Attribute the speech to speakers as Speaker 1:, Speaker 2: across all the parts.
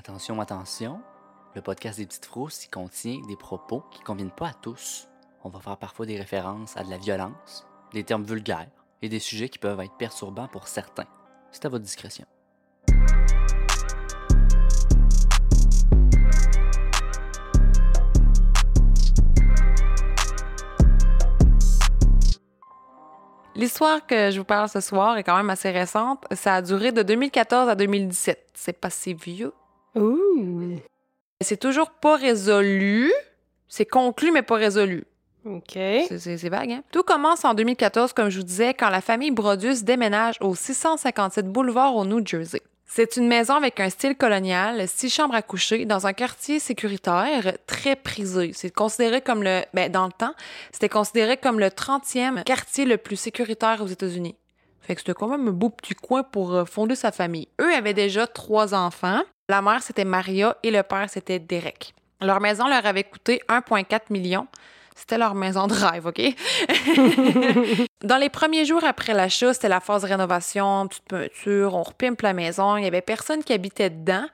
Speaker 1: Attention, attention, le podcast des petites frousses, contient des propos qui ne conviennent pas à tous. On va faire parfois des références à de la violence, des termes vulgaires et des sujets qui peuvent être perturbants pour certains. C'est à votre discrétion.
Speaker 2: L'histoire que je vous parle ce soir est quand même assez récente. Ça a duré de 2014 à 2017. C'est pas si vieux.
Speaker 3: Ouh.
Speaker 2: C'est toujours pas résolu. C'est conclu, mais pas résolu.
Speaker 3: OK.
Speaker 2: C'est vague, hein? Tout commence en 2014, comme je vous disais, quand la famille Brodus déménage au 657 Boulevard au New Jersey. C'est une maison avec un style colonial, six chambres à coucher, dans un quartier sécuritaire très prisé. C'est considéré comme le... Ben, dans le temps, c'était considéré comme le 30e quartier le plus sécuritaire aux États-Unis. Fait que c'était quand même un beau petit coin pour euh, fonder sa famille. Eux avaient déjà trois enfants. La mère, c'était Maria et le père, c'était Derek. Leur maison leur avait coûté 1,4 million. C'était leur maison de rêve, OK? Dans les premiers jours après l'achat, c'était la phase de rénovation, petite peinture, on repimpe la maison. Il y avait personne qui habitait dedans.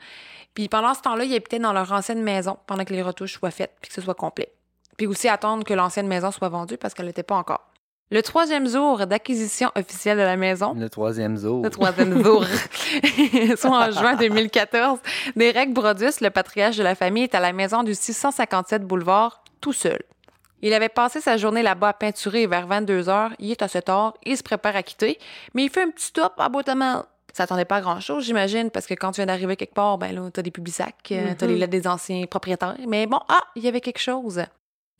Speaker 2: Puis pendant ce temps-là, ils habitaient dans leur ancienne maison pendant que les retouches soient faites puis que ce soit complet. Puis aussi attendre que l'ancienne maison soit vendue parce qu'elle n'était pas encore. Le troisième jour d'acquisition officielle de la maison,
Speaker 1: Le troisième jour.
Speaker 2: le troisième jour, soit en juin 2014, Derek Brodus, le patriarche de la famille, est à la maison du 657 boulevard, tout seul. Il avait passé sa journée là-bas à peinturer vers 22 heures, il est à cette heure, il se prépare à quitter, mais il fait un petit stop à Botamel. Ça attendait pas à grand-chose, j'imagine, parce que quand tu viens d'arriver quelque part, ben là, t'as des publics sacs, t'as les lettres des anciens propriétaires. Mais bon, ah, il y avait quelque chose.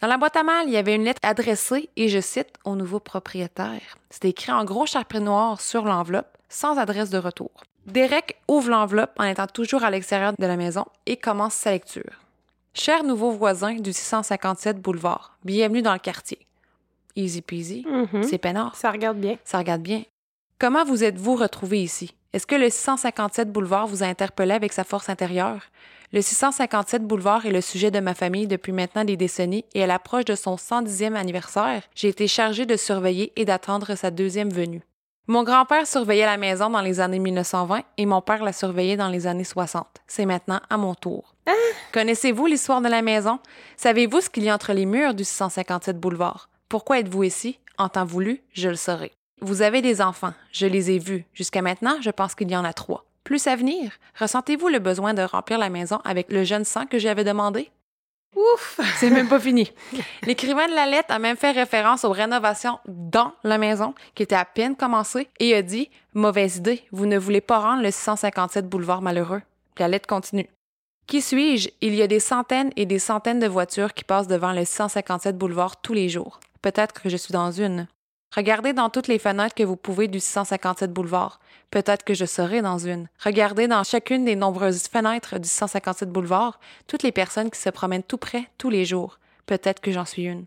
Speaker 2: Dans la boîte à mal, il y avait une lettre adressée, et je cite, au nouveau propriétaire. C'était écrit en gros charpie noir sur l'enveloppe, sans adresse de retour. Derek ouvre l'enveloppe en étant toujours à l'extérieur de la maison et commence sa lecture. Cher nouveau voisin du 657 boulevard, bienvenue dans le quartier. Easy peasy,
Speaker 3: Mhm.
Speaker 2: c'est peinard,
Speaker 3: Ça regarde bien.
Speaker 2: ça regarde bien. Comment vous êtes-vous retrouvé ici? Est-ce que le 657 boulevard vous a interpellé avec sa force intérieure? Le 657 boulevard est le sujet de ma famille depuis maintenant des décennies et à l'approche de son 110e anniversaire, j'ai été chargée de surveiller et d'attendre sa deuxième venue. Mon grand-père surveillait la maison dans les années 1920 et mon père la surveillait dans les années 60. C'est maintenant à mon tour. Connaissez-vous l'histoire de la maison? Savez-vous ce qu'il y a entre les murs du 657 boulevard? Pourquoi êtes-vous ici? En temps voulu, je le saurai. Vous avez des enfants, je les ai vus. Jusqu'à maintenant, je pense qu'il y en a trois. Plus à venir, ressentez-vous le besoin de remplir la maison avec le jeune sang que j'avais demandé?
Speaker 3: Ouf!
Speaker 2: C'est même pas fini. L'écrivain de la lettre a même fait référence aux rénovations dans la maison, qui étaient à peine commencées, et a dit Mauvaise idée, vous ne voulez pas rendre le 657 boulevard malheureux. Puis la lettre continue. Qui suis-je? Il y a des centaines et des centaines de voitures qui passent devant le 657 boulevard tous les jours. Peut-être que je suis dans une. Regardez dans toutes les fenêtres que vous pouvez du 657 boulevard. Peut-être que je serai dans une. Regardez dans chacune des nombreuses fenêtres du 157 boulevard toutes les personnes qui se promènent tout près tous les jours. Peut-être que j'en suis une.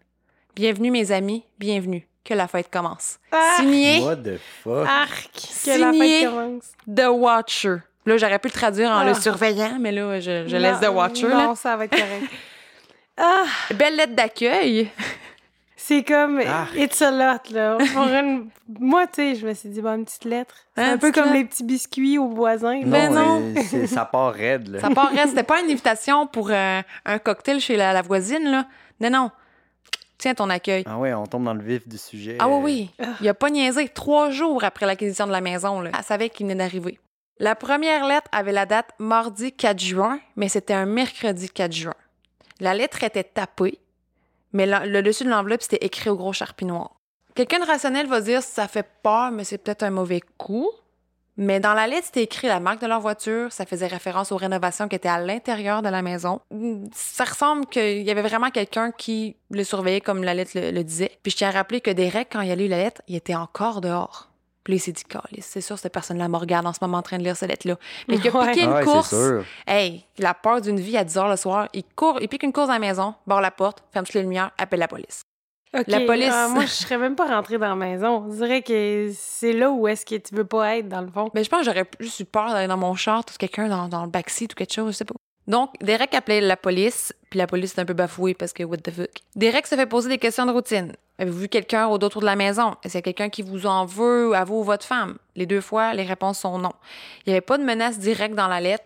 Speaker 2: Bienvenue mes amis, bienvenue. Que la fête commence.
Speaker 3: Ah!
Speaker 2: Signé
Speaker 1: What the fuck?
Speaker 3: Arc! Que la fête commence.
Speaker 2: The Watcher. Là, j'aurais pu le traduire en
Speaker 3: Ah.
Speaker 2: le surveillant, mais là, je, je laisse The Watcher.
Speaker 3: Non,
Speaker 2: là.
Speaker 3: ça va être correct. ah!
Speaker 2: Belle lettre d'accueil.
Speaker 3: C'est comme
Speaker 1: Arc.
Speaker 3: It's a lot, là. Pour une- Moi, tu sais, je me suis dit, bon, une petite lettre. C'est un peu comme
Speaker 2: lettre.
Speaker 3: les petits biscuits aux voisins.
Speaker 2: Ben non.
Speaker 1: euh, ça part raide, là.
Speaker 2: Ça part reste. C'était pas une invitation pour euh, un cocktail chez la, la voisine, là. Non, non. Tiens ton accueil.
Speaker 1: Ah ouais, on tombe dans le vif du sujet.
Speaker 2: Ah oui, oui. Il a pas niaisé. Trois jours après l'acquisition de la maison, là, elle savait qu'il venait d'arriver. La première lettre avait la date mardi 4 juin, mais c'était un mercredi 4 juin. La lettre était tapée, mais le dessus de l'enveloppe, c'était écrit au gros charpie noir. Quelqu'un de rationnel va dire ça fait peur, mais c'est peut-être un mauvais coup. Mais dans la lettre, c'était écrit la marque de leur voiture. Ça faisait référence aux rénovations qui étaient à l'intérieur de la maison. Ça ressemble qu'il y avait vraiment quelqu'un qui le surveillait comme la lettre le, le disait. Puis je tiens à rappeler que Derek, quand il a lu la lettre, il était encore dehors. Puis là, il s'est dit, c'est sûr, cette personne-là me regarde en ce moment en train de lire cette lettre-là. Mais il a
Speaker 3: Ouais.
Speaker 2: piqué une
Speaker 1: Ah ouais,
Speaker 2: course.
Speaker 1: c'est sûr.
Speaker 2: Hey, la peur d'une vie à 10 heures le soir. Il court, il pique une course à la maison, barre la porte, ferme toutes les lumières, appelle la police.
Speaker 3: Ok,
Speaker 2: La police.
Speaker 3: ah, moi, je serais même pas rentrée dans la maison. On dirait que c'est là où est-ce que tu veux pas être, dans le fond.
Speaker 2: Mais je pense que j'aurais juste eu peur d'aller dans mon char, tout quelqu'un dans, dans le backseat ou quelque chose, je sais pas. Donc, Derek appelait la police, puis la police est un peu bafouée parce que what the fuck. Derek se fait poser des questions de routine. Avez-vous vu quelqu'un au d'autre de la maison? Est-ce qu'il y a quelqu'un qui vous en veut? À vous ou votre femme? Les deux fois, les réponses sont non. Il n'y avait pas de menace directe dans la lettre,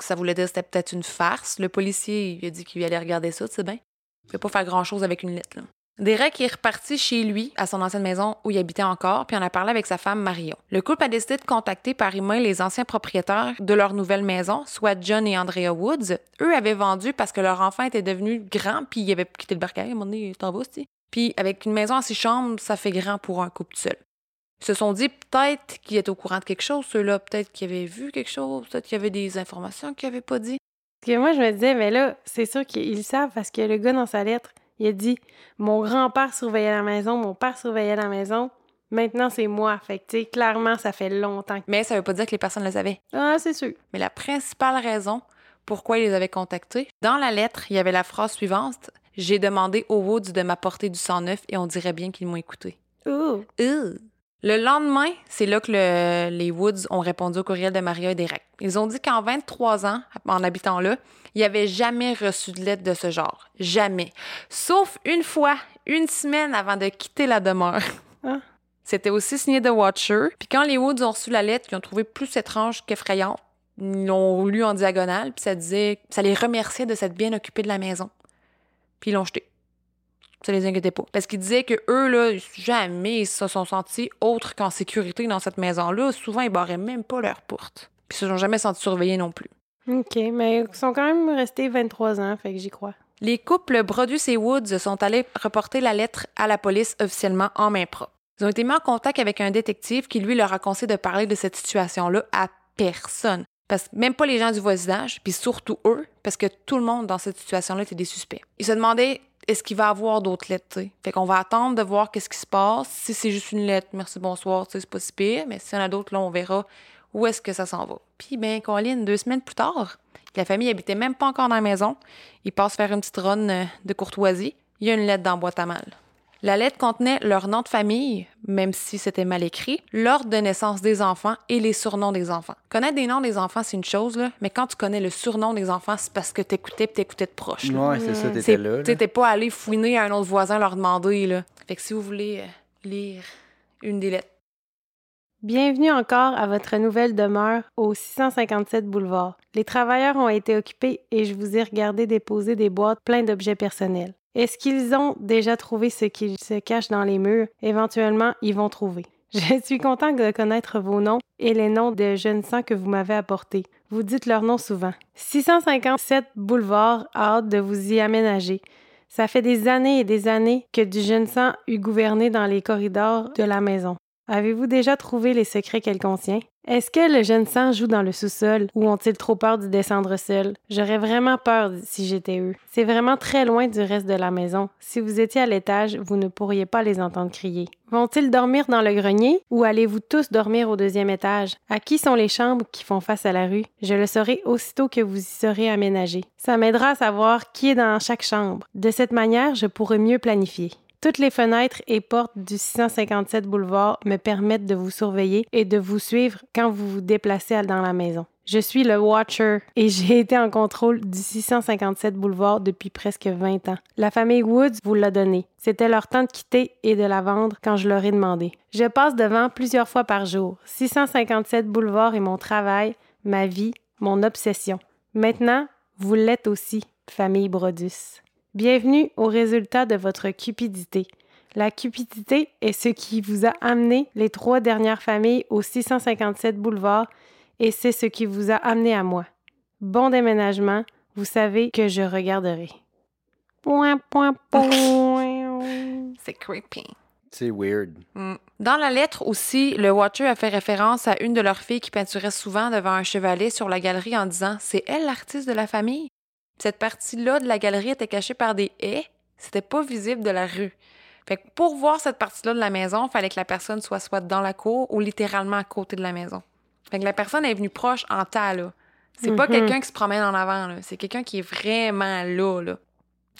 Speaker 2: ça voulait dire que c'était peut-être une farce. Le policier, il a dit qu'il allait regarder ça, tu sais bien. Il ne pas faire grand-chose avec une lettre, là. Derek est reparti chez lui, à son ancienne maison où il habitait encore, puis en a parlé avec sa femme Marion. Le couple a décidé de contacter par email les anciens propriétaires de leur nouvelle maison, soit John et Andrea Woods. Eux avaient vendu parce que leur enfant était devenu grand, puis il avait quitté le barcail. À un moment donné, t'en. Puis avec une maison à six chambres, ça fait grand pour un couple seul. Ils se sont dit peut-être qu'ils étaient au courant de quelque chose, ceux-là, peut-être qu'ils avaient vu quelque chose, peut-être qu'il y avait des informations qu'ils n'avaient pas dit.
Speaker 3: Parce que moi, je me disais, mais là, c'est sûr qu'ils savent parce que le gars, dans sa lettre, il a dit Mon grand-père surveillait la maison, mon père surveillait la maison. Maintenant, c'est moi. Fait que, clairement, ça fait longtemps.
Speaker 2: Mais ça veut pas dire que les personnes le savaient.
Speaker 3: Ah, c'est sûr.
Speaker 2: Mais la principale raison pourquoi ils les avaient contactés, dans la lettre, il y avait la phrase suivante J'ai demandé aux Woods de m'apporter du sang neuf et on dirait bien qu'ils m'ont écouté.
Speaker 3: Ouh.
Speaker 2: Ugh. Le lendemain, c'est là que le- les Woods ont répondu au courriel de Maria et Derek. Ils ont dit qu'en 23 ans, en habitant là, ils n'avaient jamais reçu de lettre de ce genre. Jamais. Sauf une fois, une semaine avant de quitter la demeure.
Speaker 3: Ah.
Speaker 2: C'était aussi signé The Watcher. Puis quand les Woods ont reçu la lettre, ils ont trouvé plus étrange qu'effrayante. Ils l'ont lu en diagonale, puis ça disait, ça les remerciait de s'être bien occupés de la maison. Puis ils l'ont jeté. Ça les inquiétait pas. Parce qu'ils disaient que eux, là, jamais ils se sont sentis autres qu'en sécurité dans cette maison-là. Souvent, ils barraient même pas leur porte. Puis ils se sont jamais sentis surveillés non plus.
Speaker 3: OK, mais ils sont quand même restés 23 ans, fait que j'y crois.
Speaker 2: Les couples Brodus et Woods sont allés reporter la lettre à la police officiellement en main propre. Ils ont été mis en contact avec un détective qui, lui, leur a conseillé de parler de cette situation-là à personne. Parce que même pas les gens du voisinage, puis surtout eux, parce que tout le monde dans cette situation-là était des suspects. Ils se demandaient est-ce qu'il va avoir d'autres lettres. Fait qu'on va attendre de voir qu'est-ce qui se passe. Si c'est juste une lettre, merci, bonsoir, c'est pas si pire. Mais s'il y en a d'autres, là, on verra où est-ce que ça s'en va. Puis, ben, Colin, deux semaines plus tard, la famille habitait même pas encore dans la maison. Ils passent faire une petite run euh, de courtoisie. Il y a une lettre dans la boîte à mal. La lettre contenait leur nom de famille, même si c'était mal écrit, l'ordre de naissance des enfants et les surnoms des enfants. Connaître des noms des enfants, c'est une chose, là, mais quand tu connais le surnom des enfants, c'est parce que t'écoutais pis t'écoutais de proche. là.
Speaker 1: Ouais, c'est ça,
Speaker 2: C'est-
Speaker 1: t'étais là. là.
Speaker 2: T'étais pas allé fouiner à un autre voisin leur demander, là. Fait que si vous voulez euh, lire une des lettres.
Speaker 3: Bienvenue encore à votre nouvelle demeure au 657 boulevard. Les travailleurs ont été occupés et je vous ai regardé déposer des boîtes pleines d'objets personnels. Est-ce qu'ils ont déjà trouvé ce qui se cache dans les murs? Éventuellement, ils vont trouver. Je suis content de connaître vos noms et les noms de jeunes sangs que vous m'avez apportés. Vous dites leurs noms souvent. 657 boulevard, hâte de vous y aménager. Ça fait des années et des années que du jeune sang eut gouverné dans les corridors de la maison. Avez-vous déjà trouvé les secrets qu'elle contient? Est-ce que le jeune sang joue dans le sous-sol ou ont-ils trop peur d'y descendre seul? J'aurais vraiment peur si j'étais eux. C'est vraiment très loin du reste de la maison. Si vous étiez à l'étage, vous ne pourriez pas les entendre crier. Vont-ils dormir dans le grenier ou allez-vous tous dormir au deuxième étage? À qui sont les chambres qui font face à la rue? Je le saurai aussitôt que vous y serez aménagés. Ça m'aidera à savoir qui est dans chaque chambre. De cette manière, je pourrai mieux planifier. Toutes les fenêtres et portes du 657 boulevard me permettent de vous surveiller et de vous suivre quand vous vous déplacez dans la maison. Je suis le Watcher et j'ai été en contrôle du 657 boulevard depuis presque 20 ans. La famille Woods vous l'a donné. C'était leur temps de quitter et de la vendre quand je leur ai demandé. Je passe devant plusieurs fois par jour. 657 boulevard est mon travail, ma vie, mon obsession. Maintenant, vous l'êtes aussi, famille Brodus. Bienvenue au résultat de votre cupidité. La cupidité est ce qui vous a amené les trois dernières familles au 657 boulevard et c'est ce qui vous a amené à moi. Bon déménagement, vous savez que je regarderai. Point, point, point.
Speaker 2: C'est creepy.
Speaker 1: C'est weird.
Speaker 2: Mm. Dans la lettre aussi, le Watcher a fait référence à une de leurs filles qui peinturait souvent devant un chevalet sur la galerie en disant C'est elle l'artiste de la famille. Cette partie-là de la galerie était cachée par des haies. C'était pas visible de la rue. Fait que pour voir cette partie-là de la maison, il fallait que la personne soit soit dans la cour ou littéralement à côté de la maison. Fait que la personne est venue proche en tas, là. C'est pas
Speaker 3: Mhm.
Speaker 2: quelqu'un qui se promène en avant, là. C'est quelqu'un qui est vraiment là, là.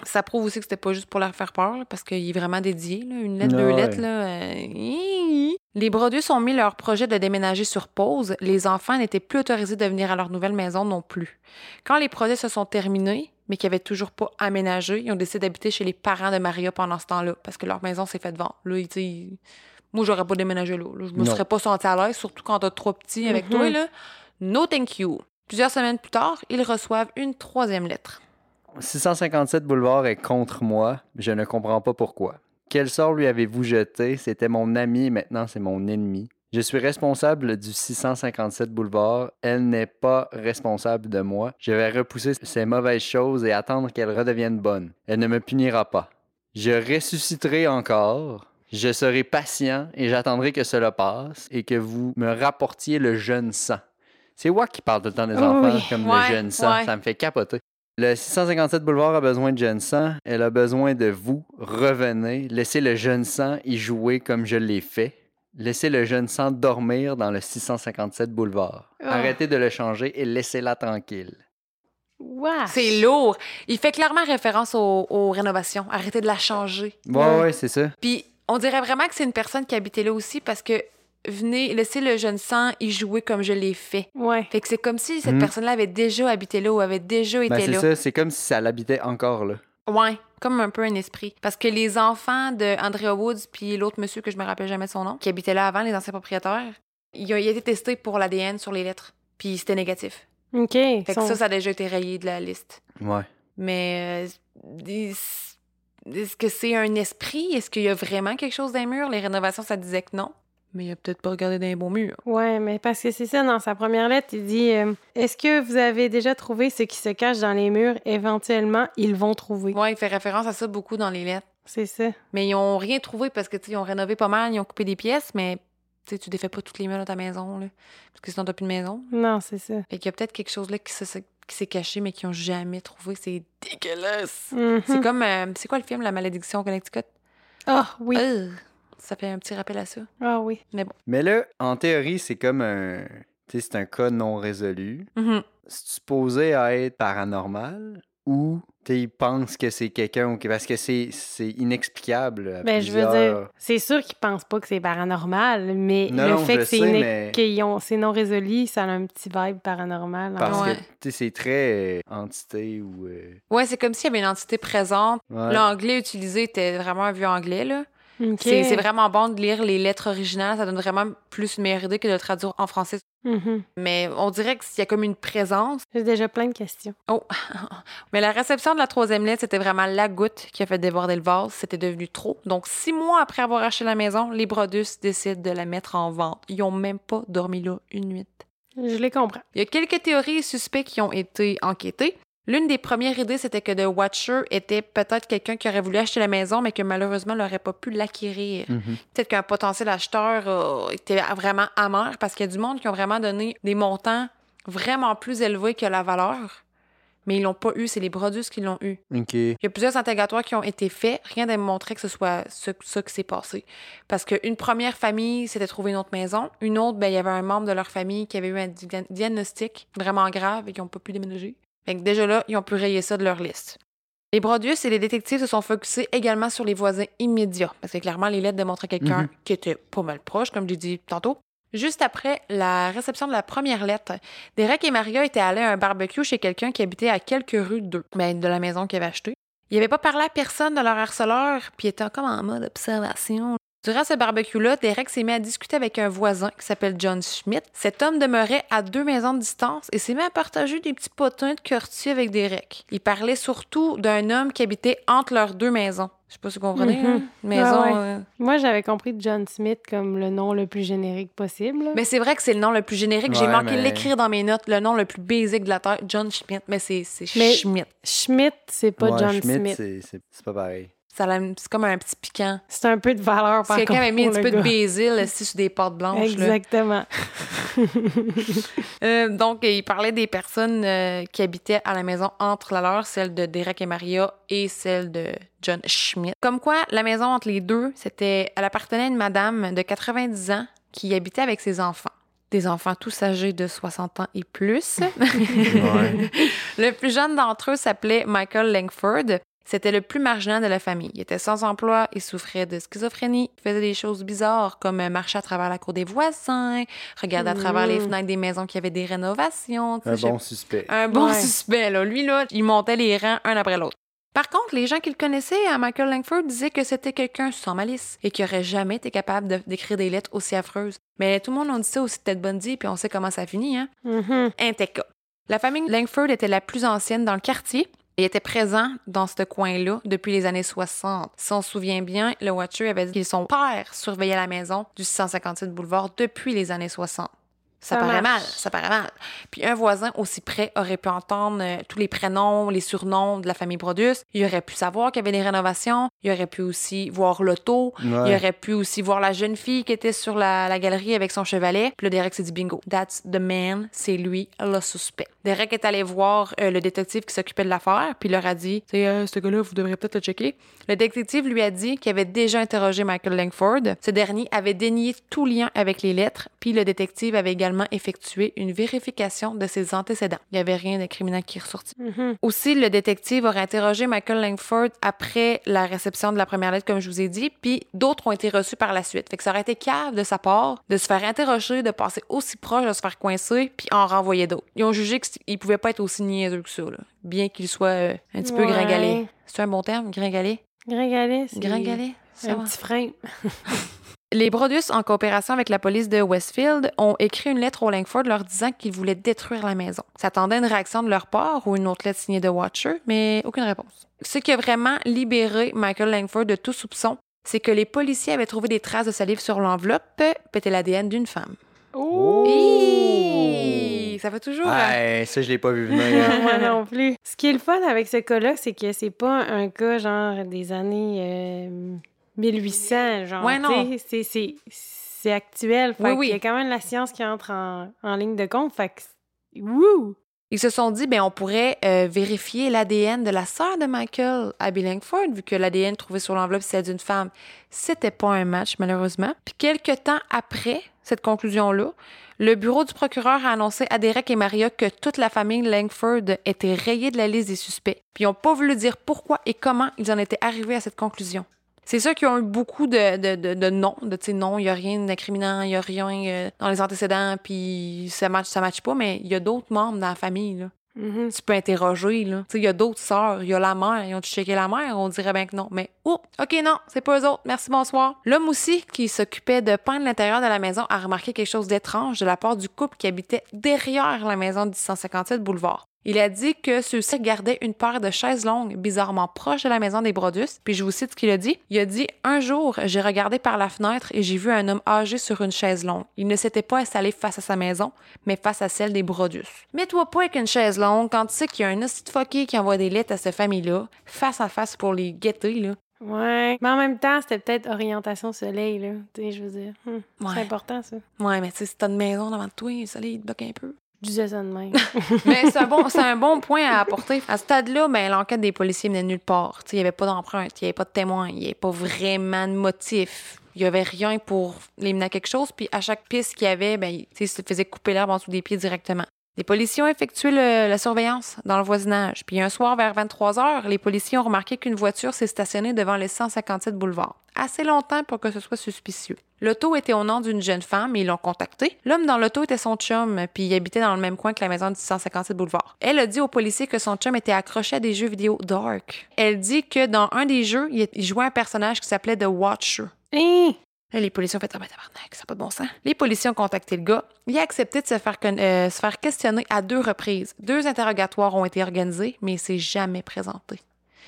Speaker 2: Ça prouve aussi que c'était pas juste pour leur faire peur, là, parce qu'il est vraiment dédié, là. Une lettre, deux
Speaker 1: Ouais.
Speaker 2: lettres, là. euh. Les Brodus ont mis leur projet de déménager sur pause. Les enfants n'étaient plus autorisés de venir à leur nouvelle maison non plus. Quand les projets se sont terminés, mais qu'ils n'avaient toujours pas aménagé, ils ont décidé d'habiter chez les parents de Maria pendant ce temps-là, parce que leur maison s'est faite vendre. Là, ils- ils- moi, j'aurais pas déménagé là. là. Je me
Speaker 1: Non.
Speaker 2: serais pas sentie à l'aise, surtout quand t'as trois petits avec
Speaker 3: Mhm.
Speaker 2: toi, là. No thank you. Plusieurs semaines plus tard, ils reçoivent une troisième lettre.
Speaker 4: 657 boulevard est contre moi. Je ne comprends pas pourquoi. Quel sort lui avez-vous jeté? C'était mon ami, maintenant c'est mon ennemi. Je suis responsable du 657 boulevard. Elle n'est pas responsable de moi. Je vais repousser ces mauvaises choses et attendre qu'elle redevienne bonne. Elle ne me punira pas. Je ressusciterai encore. Je serai patient et j'attendrai que cela passe et que vous me rapportiez le jeune sang. C'est moi qui parle tout le temps des enfants
Speaker 3: Oui.
Speaker 4: comme
Speaker 2: Ouais,
Speaker 4: le jeune sang.
Speaker 2: ouais.
Speaker 4: Ça me fait capoter. Le 657 boulevard a besoin de jeune sang. Elle a besoin de vous. Revenez. Laissez le jeune sang y jouer comme je l'ai fait. Laissez le jeune sang dormir dans le 657 boulevard.
Speaker 3: Ah.
Speaker 4: Arrêtez de le changer et laissez-la tranquille.
Speaker 3: Wow.
Speaker 2: C'est lourd. Il fait clairement référence aux, aux rénovations. Arrêtez de la changer.
Speaker 4: Ouais, ouais, c'est ça.
Speaker 2: Puis on dirait vraiment que c'est une personne qui habitait là aussi parce que venez, laissez le jeune sang y jouer comme je l'ai fait.
Speaker 3: Ouais.
Speaker 2: Fait que c'est comme si cette
Speaker 4: Mhm.
Speaker 2: personne-là avait déjà habité là ou avait déjà été
Speaker 4: Ben, c'est
Speaker 2: là.
Speaker 4: ça. C'est comme si ça l'habitait encore là.
Speaker 2: Ouais, comme un peu un esprit. Parce que les enfants de Andrea Woods puis l'autre monsieur que je me rappelle jamais de son nom, qui habitait là avant, les anciens propriétaires, il a, il a été testé pour l'ADN sur les lettres. Puis c'était négatif.
Speaker 3: OK.
Speaker 2: Fait que ça, ça a déjà été rayé de la liste.
Speaker 4: Ouais.
Speaker 2: Mais euh, est- est-ce que c'est un esprit? Est-ce qu'il y a vraiment quelque chose dans les murs? Les rénovations, ça disait que non. Mais il a peut-être pas regardé dans les beaux murs.
Speaker 3: Ouais, mais parce que c'est ça, dans sa première lettre, il dit euh, Est-ce que vous avez déjà trouvé ce qui se cache dans les murs? Éventuellement, ils vont trouver.
Speaker 2: Ouais, il fait référence à ça beaucoup dans les lettres.
Speaker 3: C'est ça.
Speaker 2: Mais ils ont rien trouvé parce que, tu ils ont rénové pas mal, ils ont coupé des pièces, mais tu tu défais pas toutes les murs de ta maison, là. Parce que sinon, t'as plus de maison.
Speaker 3: Non, c'est ça.
Speaker 2: Fait qu'il y a peut-être quelque chose là qui se- qui s'est caché, mais qu'ils ont jamais trouvé. C'est dégueulasse.
Speaker 3: Mhm.
Speaker 2: C'est comme. euh, c'est quoi le film, La malédiction au Connecticut?
Speaker 3: Ah, oui.
Speaker 2: Ugh. Ça fait un petit rappel à ça.
Speaker 3: Ah, oui.
Speaker 4: Mais là, en théorie, c'est comme un. Tu sais, c'est un cas non résolu.
Speaker 2: Mhm.
Speaker 4: C'est supposé à être paranormal ou tu sais, ils pensent que c'est quelqu'un ou que- parce que c'est c'est inexplicable. à
Speaker 3: Ben, je veux
Speaker 4: plusieurs-
Speaker 3: dire, c'est sûr qu'ils pensent pas que c'est paranormal, mais
Speaker 4: Non,
Speaker 3: le
Speaker 4: non,
Speaker 3: fait que c'est
Speaker 4: mais-
Speaker 3: non résolu, ça a un petit vibe paranormal.
Speaker 4: Parce
Speaker 2: Ouais.
Speaker 4: que tu sais, c'est très euh, entité ou. euh,
Speaker 2: Ouais, c'est comme s'il y avait une entité présente.
Speaker 4: ouais.
Speaker 2: L'anglais utilisé était vraiment un vieux anglais, là. C'est vraiment bon de lire les lettres originales. Ça donne vraiment plus une meilleure idée que de le traduire en français.
Speaker 3: Mhm.
Speaker 2: Mais on dirait qu'il y a comme une présence.
Speaker 3: J'ai déjà plein de questions.
Speaker 2: Oh! Mais la réception de la troisième lettre, c'était vraiment la goutte qui a fait déborder le vase. C'était devenu trop. Donc, six mois après avoir acheté la maison, les Brodus décident de la mettre en vente. Ils ont même pas dormi là une nuit.
Speaker 3: Je les comprends.
Speaker 2: Il y a quelques théories et suspects qui ont été enquêtés. L'une des premières idées, c'était que The Watcher était peut-être quelqu'un qui aurait voulu acheter la maison, mais que malheureusement n'aurait pas pu l'acquérir.
Speaker 4: Mhm.
Speaker 2: Peut-être qu'un potentiel acheteur euh, était vraiment amer parce qu'il y a du monde qui ont vraiment donné des montants vraiment plus élevés que la valeur, mais ils l'ont pas eu. C'est les Brodus qui l'ont eu. Il y a plusieurs interrogatoires qui ont été faits. Rien de montrer que ce soit ce, ce qui s'est passé. Parce qu'une première famille s'était trouvé une autre maison. Une autre, ben, il y avait un membre de leur famille qui avait eu un di- diagnostic vraiment grave et qui n'ont pas pu déménager. Fait que déjà là, ils ont pu rayer ça de leur liste. Les Brodius et les détectives se sont focusés également sur les voisins immédiats. Parce que clairement, les lettres démontraient quelqu'un
Speaker 4: Mhm.
Speaker 2: qui était pas mal proche, comme j'ai dit tantôt. Juste après la réception de la première lettre, Derek et Maria étaient allés à un barbecue chez quelqu'un qui habitait à quelques rues d'eux, ben, de la maison qu'ils avaient achetée. Ils n'avaient pas parlé à personne de leur harceleur, puis étaient comme en mode observation. Durant ce barbecue-là, Derek s'est mis à discuter avec un voisin qui s'appelle John Schmidt. Cet homme demeurait à deux maisons de distance et s'est mis à partager des petits potins de quartier avec Derek. Il parlait surtout d'un homme qui habitait entre leurs deux maisons. Je sais pas si vous comprenez,
Speaker 3: Mhm.
Speaker 2: hein? Maison.
Speaker 3: Ouais, ouais.
Speaker 2: euh,
Speaker 3: Moi, j'avais compris John Smith comme le nom le plus générique possible.
Speaker 2: Mais c'est vrai que c'est le nom le plus générique. J'ai manqué de
Speaker 4: mais-
Speaker 2: l'écrire dans mes notes, le nom le plus basique de la Terre, John Schmidt. Mais c'est Schmidt.
Speaker 3: Schmidt, c'est pas
Speaker 4: Ouais,
Speaker 3: John
Speaker 4: Schmidt, c'est c'est pas pareil.
Speaker 2: C'est comme un petit piquant.
Speaker 3: C'est un peu de valeur
Speaker 2: Si
Speaker 3: par
Speaker 2: quelqu'un
Speaker 3: contre.
Speaker 2: avait mis un petit peu de basil assis sur des pâtes blanches. là.
Speaker 3: Exactement.
Speaker 2: Euh, donc, il parlait des personnes euh, qui habitaient à la maison entre la leur, celle de Derek et Maria et celle de John Schmidt. Comme quoi, la maison entre les deux, c'était, elle appartenait à une madame de 90 ans qui habitait avec ses enfants. Des enfants tous âgés de 60 ans et plus.
Speaker 4: Ouais.
Speaker 2: Le plus jeune d'entre eux s'appelait Michael Langford. C'était le plus marginal de la famille. Il était sans emploi, il souffrait de schizophrénie, il faisait des choses bizarres comme euh, marcher à travers la cour des voisins, regarder à travers les
Speaker 3: Mm.
Speaker 2: fenêtres des maisons qui avaient des rénovations.
Speaker 4: Un bon suspect.
Speaker 2: un bon
Speaker 3: Ouais.
Speaker 2: suspect, là. Lui, là, il montait les rangs un après l'autre. Par contre, les gens qui le connaissaient à Michael Langford disaient que c'était quelqu'un sans malice et qui aurait jamais été capable de- d'écrire des lettres aussi affreuses. Mais tout le monde en dit ça aussi de Ted Bundy, puis on sait comment ça finit, hein? Un TK. La famille Langford était la plus ancienne dans le quartier. Il était présent dans ce coin-là depuis les années 60. Si on se souvient bien, le Watcher avait dit que son père surveillait la maison du 657 boulevard depuis les années 60. Ça,
Speaker 3: Ça
Speaker 2: paraît
Speaker 3: marche.
Speaker 2: mal, ça paraît mal. Puis un voisin aussi près aurait pu entendre euh, tous les prénoms, les surnoms de la famille Brodus. Il aurait pu savoir qu'il y avait des rénovations. Il aurait pu aussi voir l'auto. Il aurait pu aussi voir la jeune fille qui était sur la, la galerie avec son chevalet. Puis là, Derek s'est dit bingo. That's the man. C'est lui le suspect. Derek est allé voir euh, le détective qui s'occupait de l'affaire. Puis il leur a dit C'est euh, ce gars-là, vous devriez peut-être le checker. Le détective lui a dit qu'il avait déjà interrogé Michael Langford. Ce dernier avait dénié tout lien avec les lettres. Puis le détective avait également effectué une vérification de ses antécédents. Il n'y avait rien de criminel qui est ressorti.
Speaker 3: Mhm.
Speaker 2: Aussi, le détective aurait interrogé Michael Langford après la réception de la première lettre, comme je vous ai dit, puis d'autres ont été reçus par la suite. Fait que ça aurait été cave de sa part de se faire interroger, de passer aussi proche, de se faire coincer, puis en renvoyer d'autres. Ils ont jugé qu'il pouvait pas être aussi niaiseux que ça, là, bien qu'il soit euh, un petit peu gringalé. C'est un bon terme, gringalé?
Speaker 3: Gringalet, c'est
Speaker 2: Gringalé? Ça
Speaker 3: un
Speaker 2: va.
Speaker 3: petit frein.
Speaker 2: Les Brodus, en coopération avec la police de Westfield, ont écrit une lettre au Langford leur disant qu'ils voulaient détruire la maison. S'attendait une réaction de leur part ou une autre lettre signée de Watcher, mais aucune réponse. Ce qui a vraiment libéré Michael Langford de tout soupçon, c'est que les policiers avaient trouvé des traces de salive sur l'enveloppe, pété l'ADN d'une femme.
Speaker 3: Oh!
Speaker 2: Hi! Ça fait toujours. hein?
Speaker 4: Ouais, ça, je l'ai pas vu venir. hein.
Speaker 3: Moi non plus. Ce qui est le fun avec ce cas-là, c'est que c'est pas un cas genre des années euh, 1800, genre.
Speaker 2: Ouais, non.
Speaker 3: C'est, actuel. Fait
Speaker 2: Oui,
Speaker 3: qu'il
Speaker 2: oui.
Speaker 3: y a quand même la science qui entre en, en ligne de compte. Fait que. Wouh!
Speaker 2: Ils se sont dit, ben, on pourrait euh, vérifier l'ADN de la sœur de Michael, Abby Langford, vu que l'ADN trouvé sur l'enveloppe, c'est d'une femme. C'était pas un match, malheureusement. Puis quelques temps après cette conclusion-là, le bureau du procureur a annoncé à Derek et Maria que toute la famille Langford était rayée de la liste des suspects. Puis ils n'ont pas voulu dire pourquoi et comment ils en étaient arrivés à cette conclusion. C'est sûr qu'ils ont eu beaucoup de, de, de, de non, de tu sais, non, il n'y a rien d'incriminant, il n'y a rien euh, dans les antécédents, puis ça match, ça match pas, mais il y a d'autres membres dans la famille, là.
Speaker 3: Mhm.
Speaker 2: Tu peux interroger, là. Tu sais, il y a d'autres sœurs, il y a la mère, ils ont checké la mère, on dirait bien que non. Mais, oh, OK, non, c'est pas eux autres, merci, bonsoir. L'homme aussi, qui s'occupait de peindre l'intérieur de la maison, a remarqué quelque chose d'étrange de la part du couple qui habitait derrière la maison du 157 boulevard. Il a dit que ceux-ci gardaient une paire de chaises longues bizarrement proches de la maison des Brodus. Puis je vous cite ce qu'il a dit. Il a dit Un jour, j'ai regardé par la fenêtre et j'ai vu un homme âgé sur une chaise longue. Il ne s'était pas installé face à sa maison, mais face à celle des Brodus. Mets-toi pas avec une chaise longue quand tu sais qu'il y a un hostie fucké qui envoie des lettres à cette famille-là, face à face pour les guetter, là.
Speaker 3: Ouais. Mais en même temps, c'était peut-être orientation soleil, là. Tu sais, je veux dire. Hmm.
Speaker 2: Ouais.
Speaker 3: C'est important, ça.
Speaker 2: Ouais, mais tu sais, si t'as une maison devant toi, le soleil il te bloque un peu. Mais c'est un, bon, un bon point à apporter. À ce stade-là, ben, l'enquête des policiers venait nulle part. Il n'y avait pas d'empreinte, il n'y avait pas de témoin, il n'y avait pas vraiment de motif. Il n'y avait rien pour les mener à quelque chose. Puis à chaque piste qu'il y avait, ben, ils se faisaient couper l'herbe en dessous des pieds directement. Les policiers ont effectué la surveillance dans le voisinage. Puis un soir, vers 23 heures, les policiers ont remarqué qu'une voiture s'est stationnée devant le 157 boulevard. Assez longtemps pour que ce soit suspicieux. L'auto était au nom d'une jeune femme et ils l'ont contacté. L'homme dans l'auto était son chum, puis il habitait dans le même coin que la maison du 157 boulevard. Elle a dit aux policiers que son chum était accroché à des jeux vidéo dark. Elle dit que dans un des jeux, il jouait un personnage qui s'appelait The Watcher.
Speaker 3: Hein?
Speaker 2: Là, les policiers ont fait Ah ben tabarnak, ça n'a pas de bon sens. Les policiers ont contacté le gars. Il a accepté de se faire, euh, se faire questionner à deux reprises. Deux interrogatoires ont été organisés, mais il s'est jamais présenté.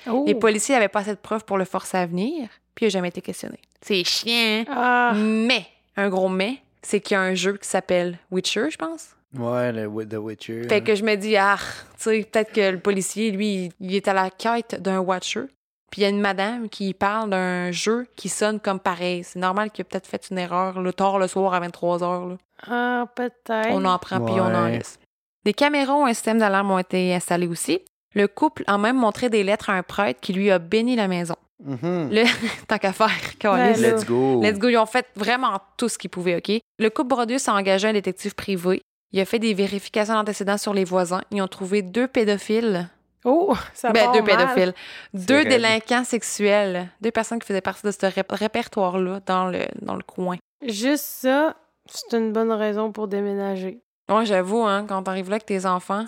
Speaker 3: Oh.
Speaker 2: Les policiers n'avaient pas assez de preuves pour le forcer à venir, puis il n'a jamais été questionné. C'est chiant.
Speaker 3: Ah.
Speaker 2: Mais, un gros mais, c'est qu'il y a un jeu qui s'appelle Witcher, je pense.
Speaker 4: Ouais, le The Witcher.
Speaker 2: Fait que je me dis, ah, tu sais, peut-être que le policier, lui, il- est à la quête d'un Watcher. Puis il y a une madame qui parle d'un jeu qui sonne comme pareil. C'est normal qu'il a peut-être fait une erreur le tard le soir à 23 h.
Speaker 3: Ah, peut-être.
Speaker 2: On en prend puis on en laisse. Des caméras ou un système d'alarme ont été installés aussi. Le couple a même montré des lettres à un prêtre qui lui a béni la maison.
Speaker 4: Mhm.
Speaker 2: Le... Tant qu'à faire,
Speaker 3: Ouais, là.
Speaker 4: Let's go.
Speaker 2: Let's go. Ils ont fait vraiment tout ce qu'ils pouvaient, OK? Le couple Brodus a engagé un détective privé. Il a fait des vérifications d'antécédents sur les voisins. Ils ont trouvé deux pédophiles.
Speaker 3: Oh, ça
Speaker 2: Ben, deux
Speaker 3: mal.
Speaker 2: pédophiles. Deux délinquants sexuels. Deux personnes qui faisaient partie de ce ré- répertoire-là dans le, dans le coin.
Speaker 3: Juste ça, c'est une bonne raison pour déménager.
Speaker 2: Moi, j'avoue, hein, quand t'arrives là avec tes enfants.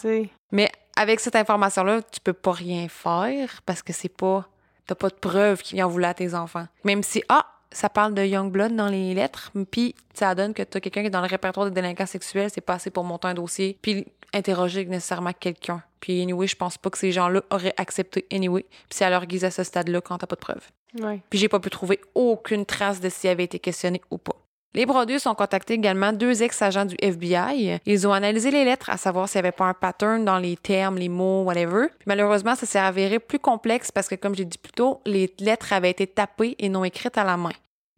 Speaker 2: Mais avec cette information-là, tu peux pas rien faire parce que c'est pas. T'as pas de preuve qu'il en voulait à tes enfants. Même si, ah, ça parle de Youngblood dans les lettres, puis ça donne que t'as quelqu'un qui est dans le répertoire des délinquants sexuels, c'est pas assez pour monter un dossier. Puis interroger nécessairement quelqu'un. Puis anyway, je pense pas que ces gens-là auraient accepté anyway. Puis c'est à leur guise à ce stade-là quand t'as pas de preuves.
Speaker 3: Ouais.
Speaker 2: Puis j'ai pas pu trouver aucune trace de s'il avait été questionné ou pas. Les Brodus ont contacté également deux ex-agents du FBI. Ils ont analysé les lettres à savoir s'il n'y avait pas un pattern dans les termes, les mots, whatever. Malheureusement, ça s'est avéré plus complexe parce que, comme j'ai dit plus tôt, les lettres avaient été tapées et non écrites à la main.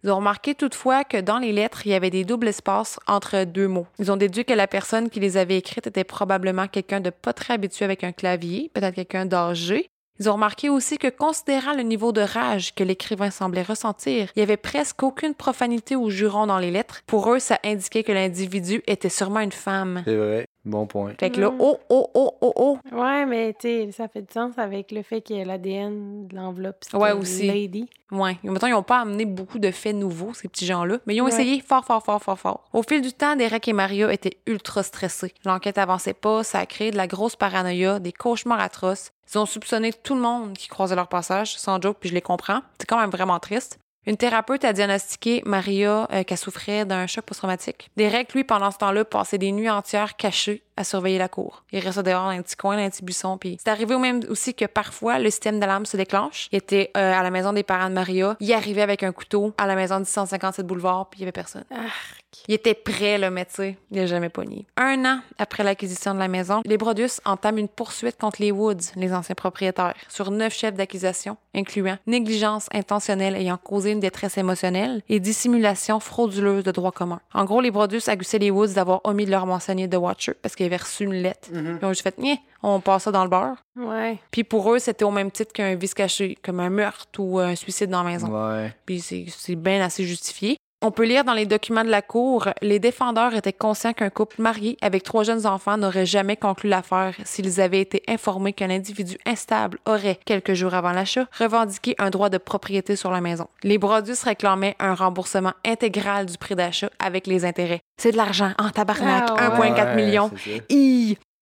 Speaker 2: Ils ont remarqué toutefois que dans les lettres, il y avait des doubles espaces entre deux mots. Ils ont déduit que la personne qui les avait écrites était probablement quelqu'un de pas très habitué avec un clavier, peut-être quelqu'un d'âgé, ils ont remarqué aussi que, considérant le niveau de rage que l'écrivain semblait ressentir, il y avait presque aucune profanité ou juron dans les lettres. Pour eux, ça indiquait que l'individu était sûrement une femme.
Speaker 4: C'est vrai. Bon point.
Speaker 2: Fait que là,
Speaker 3: Mm.
Speaker 2: oh, oh, oh, oh, oh.
Speaker 3: Ouais, mais tu sais, ça fait du sens avec le fait qu'il y a l'ADN de l'enveloppe.
Speaker 2: Ouais, aussi.
Speaker 3: Lady.
Speaker 2: Ouais. Mettons, ils n'ont pas amené beaucoup de faits nouveaux, ces petits gens-là, mais ils ont
Speaker 3: Ouais.
Speaker 2: essayé fort, fort, fort, fort, fort. Au fil du temps, Derek et Maria étaient ultra stressés. L'enquête avançait pas, ça a créé de la grosse paranoïa, des cauchemars atroces. Ils ont soupçonné tout le monde qui croisait leur passage, sans joke, puis je les comprends. C'est quand même vraiment triste. Une thérapeute a diagnostiqué Maria euh, qu'elle souffrait d'un choc post-traumatique. Derek, lui, pendant ce temps-là, passait des nuits entières cachées à surveiller la cour. Il restait dehors dans un petit coin, dans un petit buisson. Puis c'est arrivé au même aussi que parfois, le système d'alarme se déclenche. Il était euh, à la maison des parents de Maria. Il arrivait avec un couteau à la maison du 157 boulevard, puis il y avait personne.
Speaker 3: Arc.
Speaker 2: Il était prêt, le mais tu sais, il n'a jamais pogné. Un an après l'acquisition de la maison, les Brodus entament une poursuite contre les Woods, les anciens propriétaires, sur neuf chefs d'accusation, incluant négligence intentionnelle ayant causé une détresse émotionnelle et dissimulation frauduleuse de droit commun. En gros, les Brodus accusaient les Woods d'avoir omis de leur mentionner The Watcher parce qu'ils avaient reçu une lettre. Ils ont juste fait, Nyeh, on passe ça dans le beurre.
Speaker 3: Ouais.
Speaker 2: Puis pour eux, c'était au même titre qu'un vice caché, comme un meurtre ou un suicide dans la maison.
Speaker 4: Ouais.
Speaker 2: Puis c'est bien assez justifié. On peut lire dans les documents de la Cour, les défendeurs étaient conscients qu'un couple marié avec trois jeunes enfants n'aurait jamais conclu l'affaire s'ils avaient été informés qu'un individu instable aurait, quelques jours avant l'achat, revendiqué un droit de propriété sur la maison. Les Brodus réclamaient un remboursement intégral du prix d'achat avec les intérêts. C'est de l'argent en tabarnak,
Speaker 3: Ah ouais.
Speaker 2: 1,4
Speaker 4: Ouais,
Speaker 2: millions.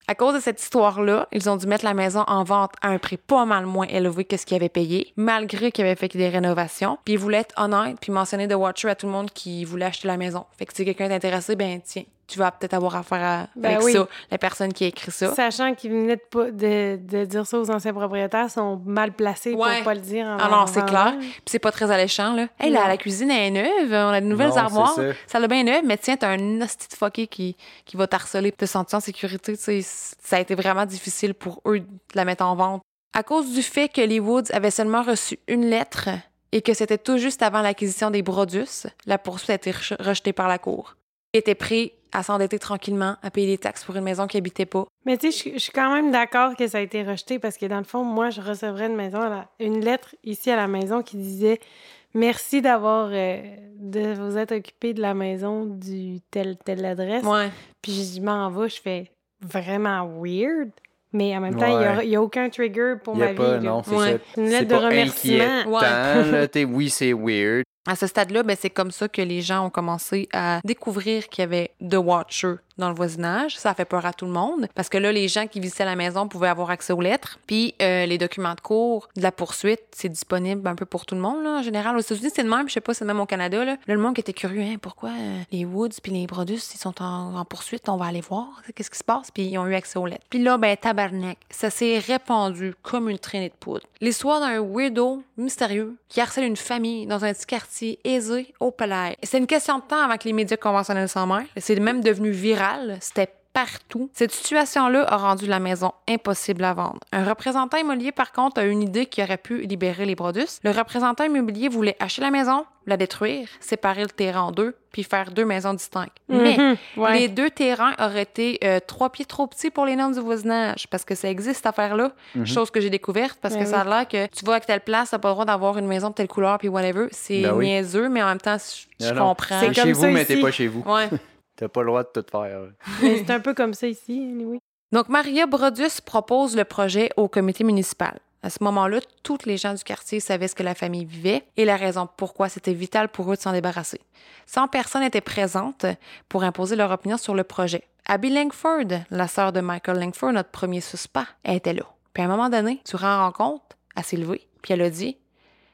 Speaker 2: À cause de cette histoire-là, ils ont dû mettre la maison en vente à un prix pas mal moins élevé que ce qu'ils avaient payé, malgré qu'ils avaient fait des rénovations. Puis ils voulaient être honnêtes puis mentionner The Watcher à tout le monde qui voulait acheter la maison. Fait que si quelqu'un est intéressé, ben tiens, tu vas peut-être avoir affaire à,
Speaker 3: Ben
Speaker 2: avec
Speaker 3: oui.
Speaker 2: ça, la personne qui a écrit ça.
Speaker 3: Sachant qu'ils venaient de, pas- de, de dire ça aux anciens propriétaires, sont mal placés
Speaker 2: Ouais.
Speaker 3: pour pas le dire en
Speaker 2: Ah non, c'est clair. Puis c'est pas très alléchant, là. Hey, là,
Speaker 3: Non.
Speaker 2: la cuisine elle est neuve, on a de nouvelles
Speaker 4: Non,
Speaker 2: armoires.
Speaker 4: ça.
Speaker 2: L'a bien neuve, mais tiens, t'as un hostie de fucké qui, qui va t'harceler, te sentir en sécurité. Tu sais, c- ça a été vraiment difficile pour eux de la mettre en vente. À cause du fait que les Woods avaient seulement reçu une lettre et que c'était tout juste avant l'acquisition des Brodus, la poursuite a été rejetée par la cour. Ils étaient prêts à s'endetter tranquillement, à payer des taxes pour une maison qu'ils habitaient pas.
Speaker 3: Mais tu sais, je- suis quand même d'accord que ça a été rejeté parce que dans le fond, moi, je recevrais une maison, à la- une lettre ici à la maison qui disait Merci d'avoir euh, de vous être occupé de la maison du telle telle adresse.
Speaker 2: Ouais.
Speaker 3: Puis je m'en vais, je fais vraiment weird. Mais en même temps, il
Speaker 4: Ouais.
Speaker 3: n'y a, aucun trigger pour
Speaker 4: Il y a
Speaker 3: ma
Speaker 4: pas,
Speaker 3: vie.
Speaker 4: non, c'est
Speaker 2: Ouais.
Speaker 3: Une lettre de
Speaker 4: pas
Speaker 3: remerciement.
Speaker 4: inquiétant, là, t'sais, oui, c'est weird.
Speaker 2: À ce stade-là, ben, c'est comme ça que les gens ont commencé à découvrir qu'il y avait The Watcher dans le voisinage. Ça a fait peur à tout le monde parce que là, les gens qui visitaient la maison pouvaient avoir accès aux lettres. Puis euh, les documents de cours de la poursuite, c'est disponible un peu pour tout le monde. Là, en général, aux États-Unis, c'est le même. Je sais pas, c'est même au Canada. Là, Là, le monde qui était curieux, hein, pourquoi euh, les Woods puis les Brodus, ils sont en, en poursuite, on va aller voir. Qu'est-ce qui se passe? Puis ils ont eu accès aux lettres. Puis là, ben, tabarnak, ça s'est répandu comme une traînée de poudre. L'histoire d'un weirdo mystérieux qui harcèle une famille dans un petit quartier aisé au palais. C'est une question de temps avant que les médias conventionnels s'en mêlent. C'est même devenu viral. C'était partout. Cette situation-là a rendu la maison impossible à vendre. Un représentant immobilier, par contre, a eu une idée qui aurait pu libérer les Brodus. Le représentant immobilier voulait acheter la maison, la détruire, séparer le terrain en deux, puis faire deux maisons distinctes. Mais
Speaker 3: Mhm, ouais.
Speaker 2: les deux terrains auraient été euh, trois pieds trop petits pour les normes du voisinage, parce que ça existe, cette affaire-là. Chose que j'ai découverte, parce
Speaker 3: Ben
Speaker 2: que ça a l'air que tu vas à telle place, t'as pas le droit d'avoir une maison de telle couleur, puis whatever. C'est
Speaker 4: Ben oui.
Speaker 2: niaiseux, mais en même temps, je comprends.
Speaker 3: C'est comme
Speaker 4: chez
Speaker 3: ça
Speaker 4: vous, mais t'es pas chez vous.
Speaker 2: Ouais.
Speaker 4: T'as pas le droit de tout faire.
Speaker 3: Mais c'est un peu comme ça ici, anyway.
Speaker 2: Donc, Maria Brodus propose le projet au comité municipal. À ce moment-là, toutes les gens du quartier savaient ce que la famille vivait et la raison pourquoi c'était vital pour eux de s'en débarrasser. 100 personnes étaient présentes pour imposer leur opinion sur le projet. Abby Langford, la sœur de Michael Langford, notre premier suspect, elle était là. Puis à un moment donné, durant la rencontre, elle s'est levée, puis elle a dit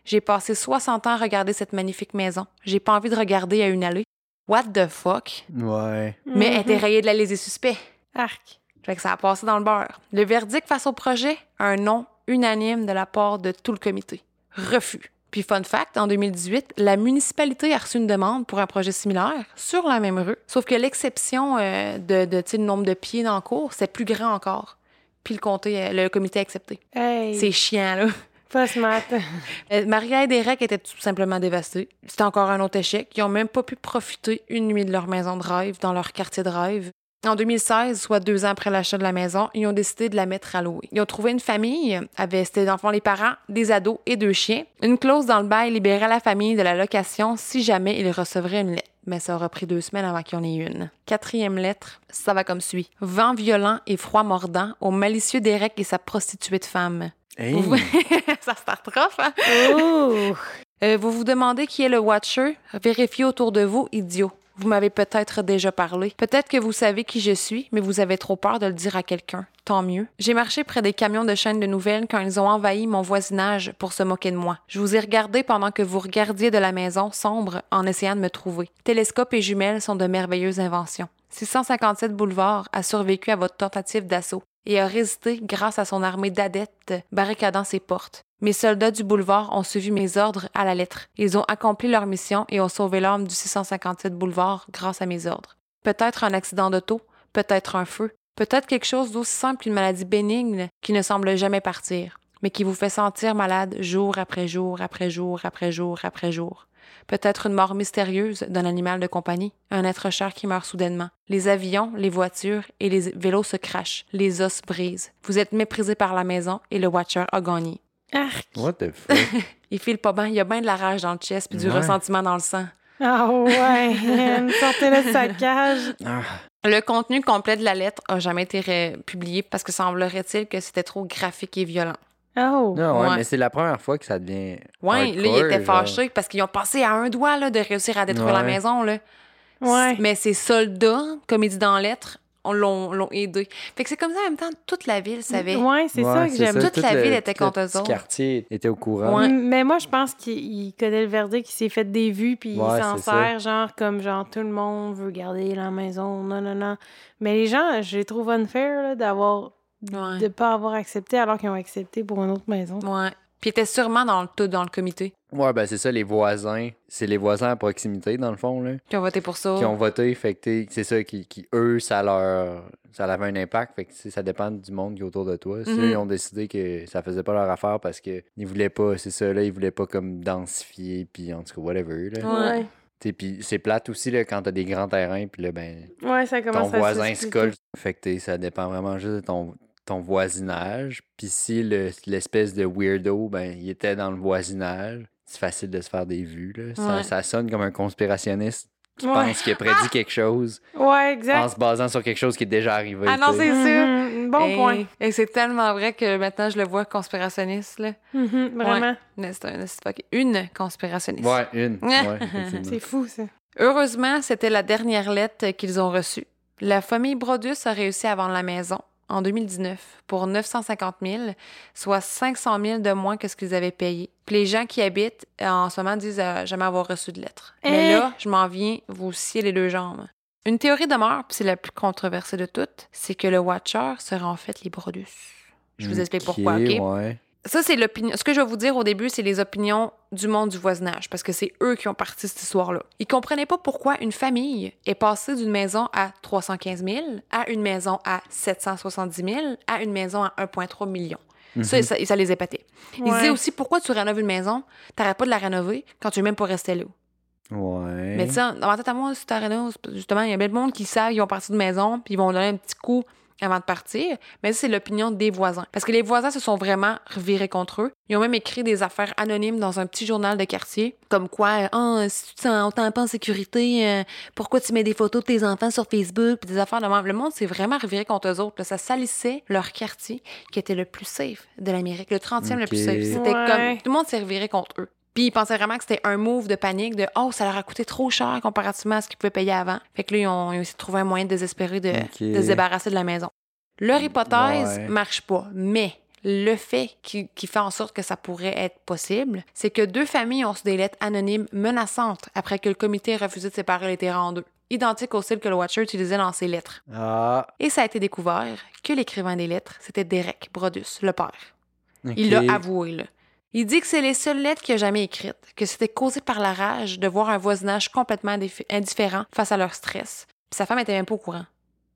Speaker 2: J'ai passé 60 ans à regarder cette magnifique maison. J'ai pas envie de regarder à une allée. What the fuck?
Speaker 4: Ouais.
Speaker 2: Mais elle
Speaker 3: Mhm.
Speaker 2: était rayée de la liste des suspects.
Speaker 3: Arc.
Speaker 2: Fait que ça a passé dans le beurre. Le verdict face au projet, un non unanime de la part de tout le comité. Refus. Puis fun fact, en 2018, la municipalité a reçu une demande pour un projet similaire sur la même rue, sauf que l'exception euh, de, de tu sais, le nombre de pieds dans le cours, c'est plus grand encore. Puis le, comté, euh, le comité a accepté.
Speaker 3: Hey,
Speaker 2: C'est chiant, là. Euh, Maria et Derek étaient tout simplement dévastés. C'était encore un autre échec. Ils n'ont même pas pu profiter une nuit de leur maison de rêve dans leur quartier de rêve. En 2016, soit deux ans après l'achat de la maison, ils ont décidé de la mettre à louer. Ils ont trouvé une famille, avait c'était fond les parents, des ados et deux chiens. Une clause dans le bail libérait la famille de la location si jamais ils recevraient une lettre. Mais ça aura pris deux semaines avant qu'il y en ait une. Quatrième lettre, ça va comme suit. Vent violent et froid mordant au malicieux Derek et sa prostituée de femme.
Speaker 4: Hey.
Speaker 2: Vous- ça start rough, hein?
Speaker 3: Ouh!
Speaker 2: Euh, vous vous demandez qui est le Watcher? Vérifiez autour de vous, idiot. Vous m'avez peut-être déjà parlé. Peut-être que vous savez qui je suis, mais vous avez trop peur de le dire à quelqu'un. Tant mieux. J'ai marché près des camions de chaînes de nouvelles quand ils ont envahi mon voisinage pour se moquer de moi. Je vous ai regardé pendant que vous regardiez de la maison sombre en essayant de me trouver. Télescope et jumelles sont de merveilleuses inventions. 657 Boulevard a survécu à votre tentative d'assaut et a résisté grâce à son armée d'adeptes barricadant ses portes. Mes soldats du boulevard ont suivi mes ordres à la lettre. Ils ont accompli leur mission et ont sauvé l'âme du 657 boulevard grâce à mes ordres. Peut-être un accident d'auto, peut-être un feu, peut-être quelque chose d'aussi simple qu'une maladie bénigne qui ne semble jamais partir, mais qui vous fait sentir malade jour après jour après jour après jour après jour. Peut-être une mort mystérieuse d'un animal de compagnie, un être cher qui meurt soudainement. Les avions, les voitures et les vélos se crachent, les os brisent. Vous êtes méprisé par la maison et le Watcher a gagné.
Speaker 3: Arc!
Speaker 4: What the fuck?
Speaker 2: Il file pas bien, il y a bien de la rage dans le chest puis du
Speaker 4: Ouais.
Speaker 2: ressentiment dans le sang.
Speaker 3: Ah ouais! Sortez le saccage!
Speaker 4: Ah,
Speaker 2: Le contenu complet de la lettre a jamais été publié parce que semblerait-il que c'était trop graphique et violent.
Speaker 3: Oh!
Speaker 4: non, ouais,
Speaker 2: Ouais.
Speaker 4: mais c'est la première fois que ça devient.
Speaker 2: Ouais, là, il
Speaker 4: hardcore,
Speaker 2: était
Speaker 4: genre.
Speaker 2: fâché parce qu'ils ont passé à un doigt là, de réussir à détruire la maison. Là.
Speaker 3: Ouais.
Speaker 2: Mais ces soldats, comme il dit dans la lettre, on l'ont l'ont aidé. Fait que c'est comme ça en même temps, toute la ville savait.
Speaker 3: Ouais, c'est
Speaker 4: Ouais,
Speaker 3: ça que j'aime.
Speaker 2: Toute
Speaker 4: Tout
Speaker 2: la
Speaker 4: le-
Speaker 2: ville était
Speaker 4: tout le
Speaker 2: contre eux autres.
Speaker 4: quartier était au courant.
Speaker 2: Ouais.
Speaker 3: Mais moi, je pense qu'il il connaît le verdict, il s'est fait des vues, puis
Speaker 4: Ouais,
Speaker 3: il s'en
Speaker 4: ça.
Speaker 3: sert, genre, comme genre, tout le monde veut garder la maison, non, non, non. Mais les gens, je les trouve unfair, d'avoir,
Speaker 2: Ouais.
Speaker 3: de pas avoir accepté alors qu'ils ont accepté pour une autre maison.
Speaker 2: Ouais. Puis était sûrement dans le tout dans le comité.
Speaker 4: Ouais, ben c'est ça, les voisins. C'est les voisins à proximité, dans le fond, là.
Speaker 2: Qui ont voté pour ça.
Speaker 4: Qui ont voté, fait que t'es- c'est ça, qui, qui, eux, ça leur. Ça avait un impact, fait que ça dépend du monde qui est autour de toi. Si
Speaker 2: Mhm.
Speaker 4: eux, ils ont décidé que ça faisait pas leur affaire parce que ils voulaient pas, c'est ça, là, ils voulaient pas comme densifier, puis en tout cas, whatever, là.
Speaker 2: Ouais.
Speaker 4: Puis c'est plate aussi, là, quand t'as des grands terrains, puis là, ben,
Speaker 3: Ouais, ça
Speaker 4: ton
Speaker 3: commence à
Speaker 4: voisin se colle. Fait que t'es- ça dépend vraiment juste de ton, ton voisinage. Puis si le- l'espèce de weirdo, ben, il était dans le voisinage, c'est facile de se faire des vues. Là. Ça,
Speaker 2: Ouais.
Speaker 4: ça sonne comme un conspirationniste qui
Speaker 3: Ouais.
Speaker 4: pense qu'il a prédit quelque chose
Speaker 3: Ouais,
Speaker 4: en
Speaker 3: exact.
Speaker 4: se basant sur quelque chose qui est déjà arrivé.
Speaker 2: Ah non, c'est sûr.
Speaker 3: Mhm, Bon
Speaker 2: Et-
Speaker 3: point.
Speaker 2: Et c'est tellement vrai que maintenant je le vois conspirationniste. Là.
Speaker 3: Mhm, vraiment.
Speaker 2: Mais C'est un- une conspirationniste.
Speaker 4: Ouais, une.
Speaker 3: C'est fou, ça.
Speaker 2: Heureusement, c'était la dernière lettre qu'ils ont reçue. La famille Brodus a réussi à vendre la maison en 2019 pour 950 000, soit 500 000 de moins que ce qu'ils avaient payé. Puis les gens qui habitent euh, en ce moment disent euh, jamais avoir reçu de lettre. Mais
Speaker 3: Hein?
Speaker 2: là, je m'en viens vous scier les deux jambes. Une théorie demeure, puis c'est la plus controversée de toutes, c'est que le Watcher serait en fait les Brodus. Je vous explique pourquoi, OK?
Speaker 4: Ouais.
Speaker 2: Ça, c'est l'opinion. Ce que je vais vous dire au début, c'est les opinions du monde du voisinage, parce que c'est eux qui ont parti cette histoire-là. Ils comprenaient pas pourquoi une famille est passée d'une maison à 315 000 à une maison à 770 000 à une maison à 1,3 million. Ça, ça, ça les épatait. Ils
Speaker 3: Ouais.
Speaker 2: disaient aussi pourquoi tu rénoves une maison, t'arrêtes pas de la rénover quand tu veux même pas rester là?
Speaker 4: Ouais.
Speaker 2: Mais tu sais, dans ma tête à moi, si tu rénoves, justement, il y a bien de monde qui savent, ils vont partir de maison, puis ils vont donner un petit coup avant de partir. Mais c'est l'opinion des voisins. Parce que les voisins se sont vraiment revirés contre eux. Ils ont même écrit des affaires anonymes dans un petit journal de quartier, comme quoi, ah, si tu te sens, on t'en pas en sécurité, euh, pourquoi tu mets des photos de tes enfants sur Facebook, puis des affaires de même. Le monde s'est vraiment reviré contre eux autres. là. Ça salissait leur quartier, qui était le plus safe de l'Amérique, le 30e le plus safe. C'était
Speaker 3: Ouais.
Speaker 2: comme, tout le monde s'est reviré contre eux. Puis ils pensaient vraiment que c'était un move de panique de oh ça leur a coûté trop cher comparativement à ce qu'ils pouvaient payer avant. Fait que là ils ont, ils ont essayé de trouver un moyen désespéré de, de se débarrasser de la maison. Leur hypothèse
Speaker 4: Ouais.
Speaker 2: marche pas, mais le fait qui, qui fait en sorte que ça pourrait être possible, c'est que deux familles ont reçu des lettres anonymes menaçantes après que le comité ait refusé de séparer les terrains en deux, identiques au style que le Watcher utilisait dans ses lettres.
Speaker 4: Ah,
Speaker 2: Et ça a été découvert que l'écrivain des lettres, c'était Derek Brodus, le père. Il l'a avoué, là. Il dit que c'est les seules lettres qu'il a jamais écrites, que c'était causé par la rage de voir un voisinage complètement indif- indifférent face à leur stress. Puis sa femme était même pas au courant.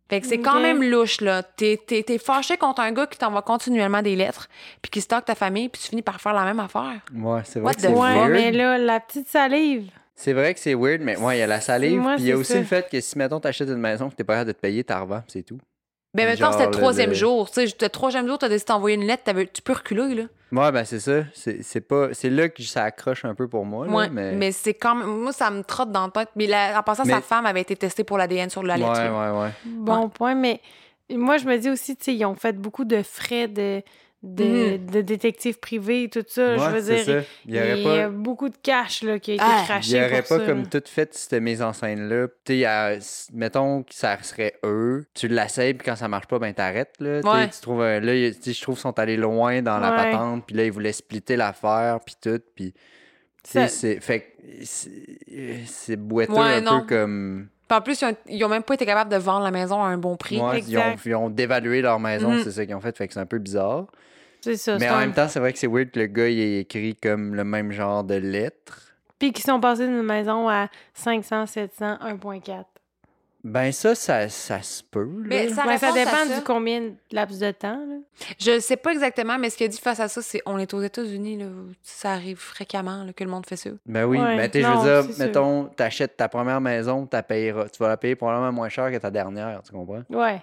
Speaker 2: Fait que c'est quand même louche, là. T'es, t'es, t'es fâché contre un gars qui t'envoie continuellement des lettres, puis qui stocke ta famille, puis tu finis par faire la même affaire.
Speaker 4: Ouais, c'est vrai
Speaker 2: What
Speaker 4: que
Speaker 2: the
Speaker 4: c'est
Speaker 2: fuck?
Speaker 3: Ouais,
Speaker 4: weird.
Speaker 3: mais là, la petite salive.
Speaker 4: C'est vrai que c'est weird, mais ouais, il y a la salive. Puis il y a aussi
Speaker 3: ça.
Speaker 4: le fait que si, mettons, t'achètes une maison que t'es pas capable de te payer, t'as revends, c'est tout.
Speaker 2: Ben maintenant,
Speaker 4: Genre,
Speaker 2: c'était le troisième jour. Tu sais, le troisième jour, t'as décidé d'envoyer une lettre, tu peux reculer, là.
Speaker 4: Ouais, ben c'est ça. C'est c'est pas... c'est là que ça accroche un peu pour moi. là,
Speaker 2: Ouais,
Speaker 4: mais...
Speaker 2: mais, c'est quand même. Moi, ça me trotte dans la tête. Mais la- en passant, sa
Speaker 4: Mais-
Speaker 2: femme avait été testée pour l'ADN sur la
Speaker 4: Ouais,
Speaker 2: lettre. là.
Speaker 4: ouais, ouais.
Speaker 3: Bon point, mais moi, je me dis aussi, tu sais, ils ont fait beaucoup de frais de, de, de détectives privés et tout ça. je veux dire,
Speaker 4: ça. Il y aurait
Speaker 3: il
Speaker 4: pas...
Speaker 3: y a beaucoup de cash là, qui a été
Speaker 2: Ah,
Speaker 3: craché.
Speaker 4: Il y aurait
Speaker 3: pour
Speaker 4: pas
Speaker 3: ça,
Speaker 4: comme
Speaker 3: là.
Speaker 4: tout fait cette mise en scène-là. Mettons que ça serait eux, tu l'essayes, puis quand ça marche pas, ben t'arrêtes, là. Tu sais,
Speaker 2: Ouais.
Speaker 4: Tu trouves, là, je trouve qu'ils sont allés loin dans la
Speaker 3: Ouais.
Speaker 4: patente, puis là, ils voulaient splitter l'affaire, puis tout, puis...
Speaker 3: Ça-
Speaker 4: c'est... Fait c'est- c'est boiteux
Speaker 2: Ouais,
Speaker 4: un
Speaker 2: non.
Speaker 4: peu comme...
Speaker 2: Puis en plus, ils ont, ils ont même pas été capables de vendre la maison à un bon prix.
Speaker 4: Ouais, ils, ont,
Speaker 3: exact.
Speaker 4: ils ont dévalué leur maison,
Speaker 2: Mhm.
Speaker 4: c'est ça qu'ils ont fait, fait que c'est un peu bizarre.
Speaker 3: C'est ça.
Speaker 4: Mais en
Speaker 3: un-
Speaker 4: même temps, c'est vrai que c'est weird que le gars, il ait écrit comme le même genre de lettres.
Speaker 3: Puis qui sont passés d'une maison à 500, 700, 1.4.
Speaker 4: Ben ça, ça, ça se peut, là.
Speaker 2: Mais ça,
Speaker 3: Ouais, dépend
Speaker 2: ça-
Speaker 3: du combien de laps de temps. Là.
Speaker 2: Je sais pas exactement, mais ce qu'il a dit face à ça, c'est on est aux États-Unis, là, ça arrive fréquemment là, que le monde fait ça.
Speaker 4: Ben oui,
Speaker 3: Ouais,
Speaker 4: ben tu sais, je veux dire, mettons, t'achètes ta première maison, t'as payeras, tu vas la payer probablement moins cher que ta dernière, tu comprends?
Speaker 3: Ouais.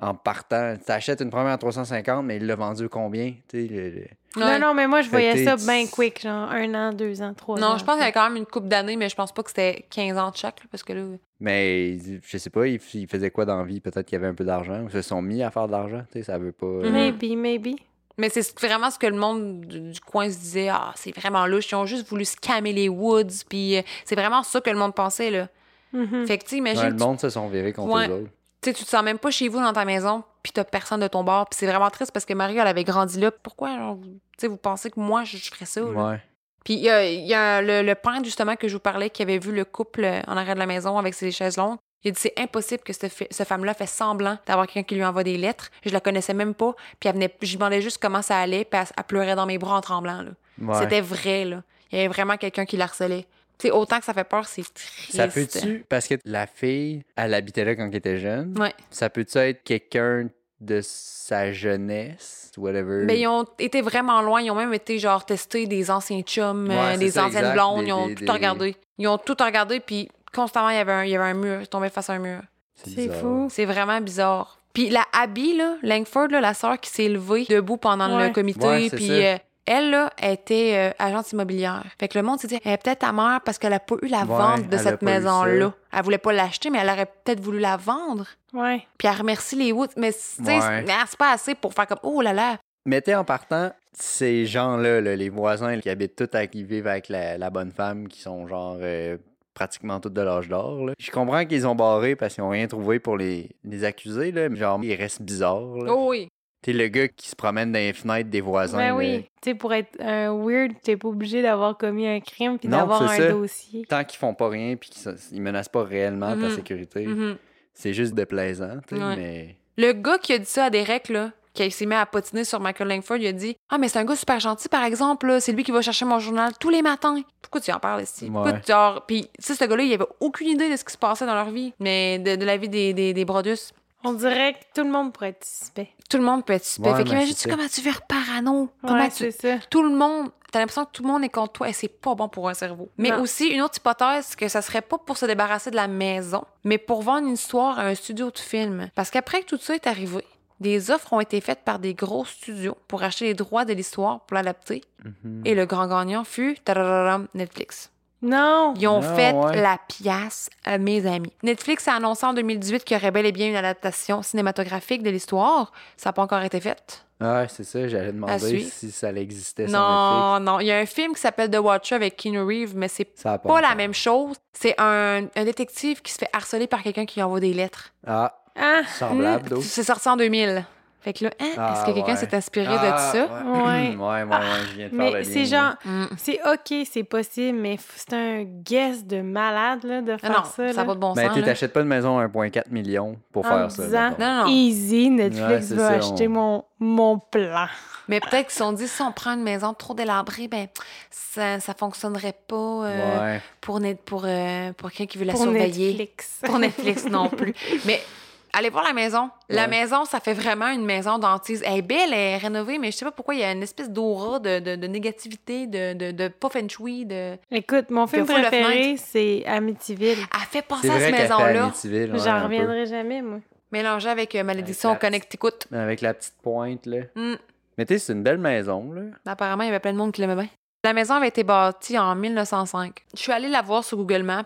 Speaker 4: En partant, t'achètes une première à 350, mais il l'a vendu combien? Tu le- le-.
Speaker 3: Non, non, mais moi, je voyais ça bien quick, genre un an, deux ans, trois ans.
Speaker 2: Non, je pense qu'il y a quand même une coupe d'années, mais je pense pas que c'était 15 ans de chaque, là, parce que là.
Speaker 4: Mais je sais pas, il, il faisait quoi dans la vie? Peut-être qu'il y avait un peu d'argent, ou ils se sont mis à faire de l'argent, tu sais, ça veut pas...
Speaker 2: Mhm.
Speaker 3: Maybe, maybe.
Speaker 2: Mais c'est vraiment ce que le monde du, du coin se disait. Ah, c'est vraiment louche. Ils ont juste voulu scammer les Woods. Puis euh, c'est vraiment ça que le monde pensait, là.
Speaker 3: Mhm.
Speaker 2: Fait que, tu sais, imagine,
Speaker 4: Ouais, le
Speaker 2: tu-
Speaker 4: monde se sont virés contre
Speaker 2: Ouais.
Speaker 4: eux autres.
Speaker 2: Tu sais, tu te sens même pas chez vous dans ta maison, puis t'as personne de ton bord. Puis c'est vraiment triste parce que Marie, elle avait grandi là. Pourquoi, genre, vous, tu sais, vous pensez que moi, je, je ferais ça, là?
Speaker 4: Ouais.
Speaker 2: Puis il y a, il y a le, le peintre, justement, que je vous parlais, qui avait vu le couple euh, en arrière de la maison avec ses chaises longues. Il a dit c'est impossible que cette, femme-là fait semblant d'avoir quelqu'un qui lui envoie des lettres. Je la connaissais même pas. Puis elle venait, je lui demandais juste comment ça allait, puis elle, elle pleurait dans mes bras en tremblant.
Speaker 4: Ouais.
Speaker 2: C'était vrai, là. Il y avait vraiment quelqu'un qui la harcelait. Sais, autant que ça fait peur, c'est triste.
Speaker 4: Ça peut-tu, parce que la fille, elle habitait là quand elle était jeune,
Speaker 2: Ouais.
Speaker 4: ça peut-tu être quelqu'un de sa jeunesse, whatever?
Speaker 2: Ben, ils ont été vraiment loin. Ils ont même été, genre, tester des anciens chums,
Speaker 4: Ouais,
Speaker 2: euh, des
Speaker 4: ça,
Speaker 2: anciennes
Speaker 4: exact.
Speaker 2: blondes.
Speaker 4: Des-
Speaker 2: ils ont
Speaker 4: des-
Speaker 2: tout
Speaker 4: des-
Speaker 2: regardé. Ils ont tout regardé, puis constamment, il y avait un, il y avait un mur. Ils tombaient face à un mur.
Speaker 3: C'est
Speaker 4: bizarre.
Speaker 3: fou.
Speaker 2: C'est vraiment bizarre. Puis la Abby, là, Langford, là, la sœur qui s'est levée debout pendant
Speaker 3: Ouais.
Speaker 2: le comité, puis euh, elle, là, elle était euh, agente immobilière. Fait que le monde s'est dit, elle est peut-être ta mère parce qu'elle a pas eu la
Speaker 4: Ouais,
Speaker 2: vente de cette maison-là. Elle voulait pas l'acheter, mais elle aurait peut-être voulu la vendre.
Speaker 3: Ouais.
Speaker 2: Puis elle remercie les Woods. Mais, tu sais,
Speaker 4: Ouais.
Speaker 2: c'est- ah, c'est pas assez pour faire comme, oh là là.
Speaker 4: Mettez en partant ces gens-là, là, les voisins qui habitent tous, avec, qui vivent avec la, la bonne femme, qui sont genre euh, pratiquement tous de l'âge d'or. Je comprends qu'ils ont barré parce qu'ils n'ont rien trouvé pour les, les accuser, là, mais genre, ils restent bizarres. là.
Speaker 2: Oh oui.
Speaker 4: T'es le gars qui se promène dans les fenêtres des voisins.
Speaker 3: Ben oui. Tu sais, pour être un weird, t'es pas obligé d'avoir commis un crime puis d'avoir un
Speaker 4: c'est ça.
Speaker 3: dossier.
Speaker 4: Tant qu'ils font pas rien puis qu'ils ne menacent pas réellement ta
Speaker 2: Mhm.
Speaker 4: sécurité,
Speaker 2: Mhm.
Speaker 4: c'est juste déplaisant. tu sais,
Speaker 2: Ouais.
Speaker 4: mais...
Speaker 2: Le gars qui a dit ça à Derek, là, qui s'est mis à patiner sur Michael Langford, il a dit Ah, mais c'est un gars super gentil, par exemple, là. c'est lui qui va chercher mon journal tous les matins. Pourquoi tu en parles ici? Pourquoi
Speaker 4: Ouais.
Speaker 2: genre... Puis, tu sais, ce gars-là, il avait aucune idée de ce qui se passait dans leur vie, mais de, de la vie des, des, des Brodus.
Speaker 3: On dirait que tout le monde pourrait être suspect.
Speaker 2: Tout le monde peut être suspect.
Speaker 4: Ouais,
Speaker 2: fait qu'imagine-tu comment tu vires parano? Comment
Speaker 3: Ouais,
Speaker 2: tu...
Speaker 3: c'est ça.
Speaker 2: Tout le monde, t'as l'impression que tout le monde est contre toi et c'est pas bon pour un cerveau. Mais
Speaker 3: Non.
Speaker 2: aussi, une autre hypothèse, que ça serait pas pour se débarrasser de la maison, mais pour vendre une histoire à un studio de film. Parce qu'après que tout ça est arrivé, des offres ont été faites par des gros studios pour acheter les droits de l'histoire pour l'adapter.
Speaker 4: Mhm.
Speaker 2: Et le grand gagnant fut Netflix.
Speaker 3: Non!
Speaker 2: Ils ont fait
Speaker 4: ouais.
Speaker 2: la pièce à mes amis. Netflix a annoncé en 2018 qu'il y aurait bel et bien une adaptation cinématographique de l'histoire. Ça n'a pas encore été fait.
Speaker 4: Ouais, c'est ça, j'allais demander si ça existait sur Netflix.
Speaker 2: Non, non. Il y a un film qui s'appelle The Watcher avec Keanu Reeves, mais c'est
Speaker 4: Ça a
Speaker 2: pas la même chose. C'est un, un détective qui se fait harceler par quelqu'un qui lui envoie des lettres.
Speaker 4: Ah,
Speaker 3: Ah!
Speaker 4: semblable, d'autres.
Speaker 2: C'est sorti en 2000. Fait que là, hein, est-ce
Speaker 4: Ah,
Speaker 2: que quelqu'un
Speaker 4: ouais.
Speaker 2: s'est inspiré
Speaker 4: Ah,
Speaker 2: de ça?
Speaker 4: Ouais,
Speaker 3: Ouais.
Speaker 4: ouais, ouais, ouais, je viens de
Speaker 3: Mais c'est genre,
Speaker 2: Mm.
Speaker 3: c'est OK, c'est possible, mais c'est un guess de malade là, de
Speaker 2: Non,
Speaker 3: faire
Speaker 2: non,
Speaker 3: ça.
Speaker 2: ça n'a
Speaker 3: là.
Speaker 2: pas de bon
Speaker 4: Ben,
Speaker 2: sens.
Speaker 4: tu
Speaker 2: là.
Speaker 4: t'achètes pas une maison à 1,4 million pour
Speaker 3: En
Speaker 4: faire ça.
Speaker 2: Non, non.
Speaker 3: Easy, Netflix va
Speaker 4: ça,
Speaker 3: acheter
Speaker 4: on-
Speaker 3: mon, mon plan.
Speaker 2: Mais peut-être qu'ils se sont dit, si on prend une maison trop délabrée, ben, ça, ça fonctionnerait pas euh,
Speaker 4: Ouais.
Speaker 2: pour, net- pour, euh, pour quelqu'un qui veut la
Speaker 3: pour
Speaker 2: surveiller.
Speaker 3: Netflix.
Speaker 2: Pour Netflix non plus. Mais allez voir la maison. La
Speaker 4: Ouais.
Speaker 2: maison, ça fait vraiment une maison d'antise. Elle est belle, elle est rénovée, mais je sais pas pourquoi il y a une espèce d'aura de, de, de négativité, de, de, de pas feng shui, de...
Speaker 3: Écoute, mon film préféré, c'est Amityville.
Speaker 2: Elle fait penser à cette maison-là.
Speaker 4: Ouais,
Speaker 3: J'en
Speaker 4: peu.
Speaker 3: reviendrai jamais, moi.
Speaker 2: Mélangée avec euh, Malédiction
Speaker 4: Avec la
Speaker 2: Connecticut.
Speaker 4: Avec la petite pointe, là.
Speaker 2: Hmm.
Speaker 4: Mais tu sais, c'est une belle maison, là.
Speaker 2: Apparemment, il y avait plein de monde qui l'aimait bien. La maison avait été bâtie en 1905. Je suis allée la voir sur Google Maps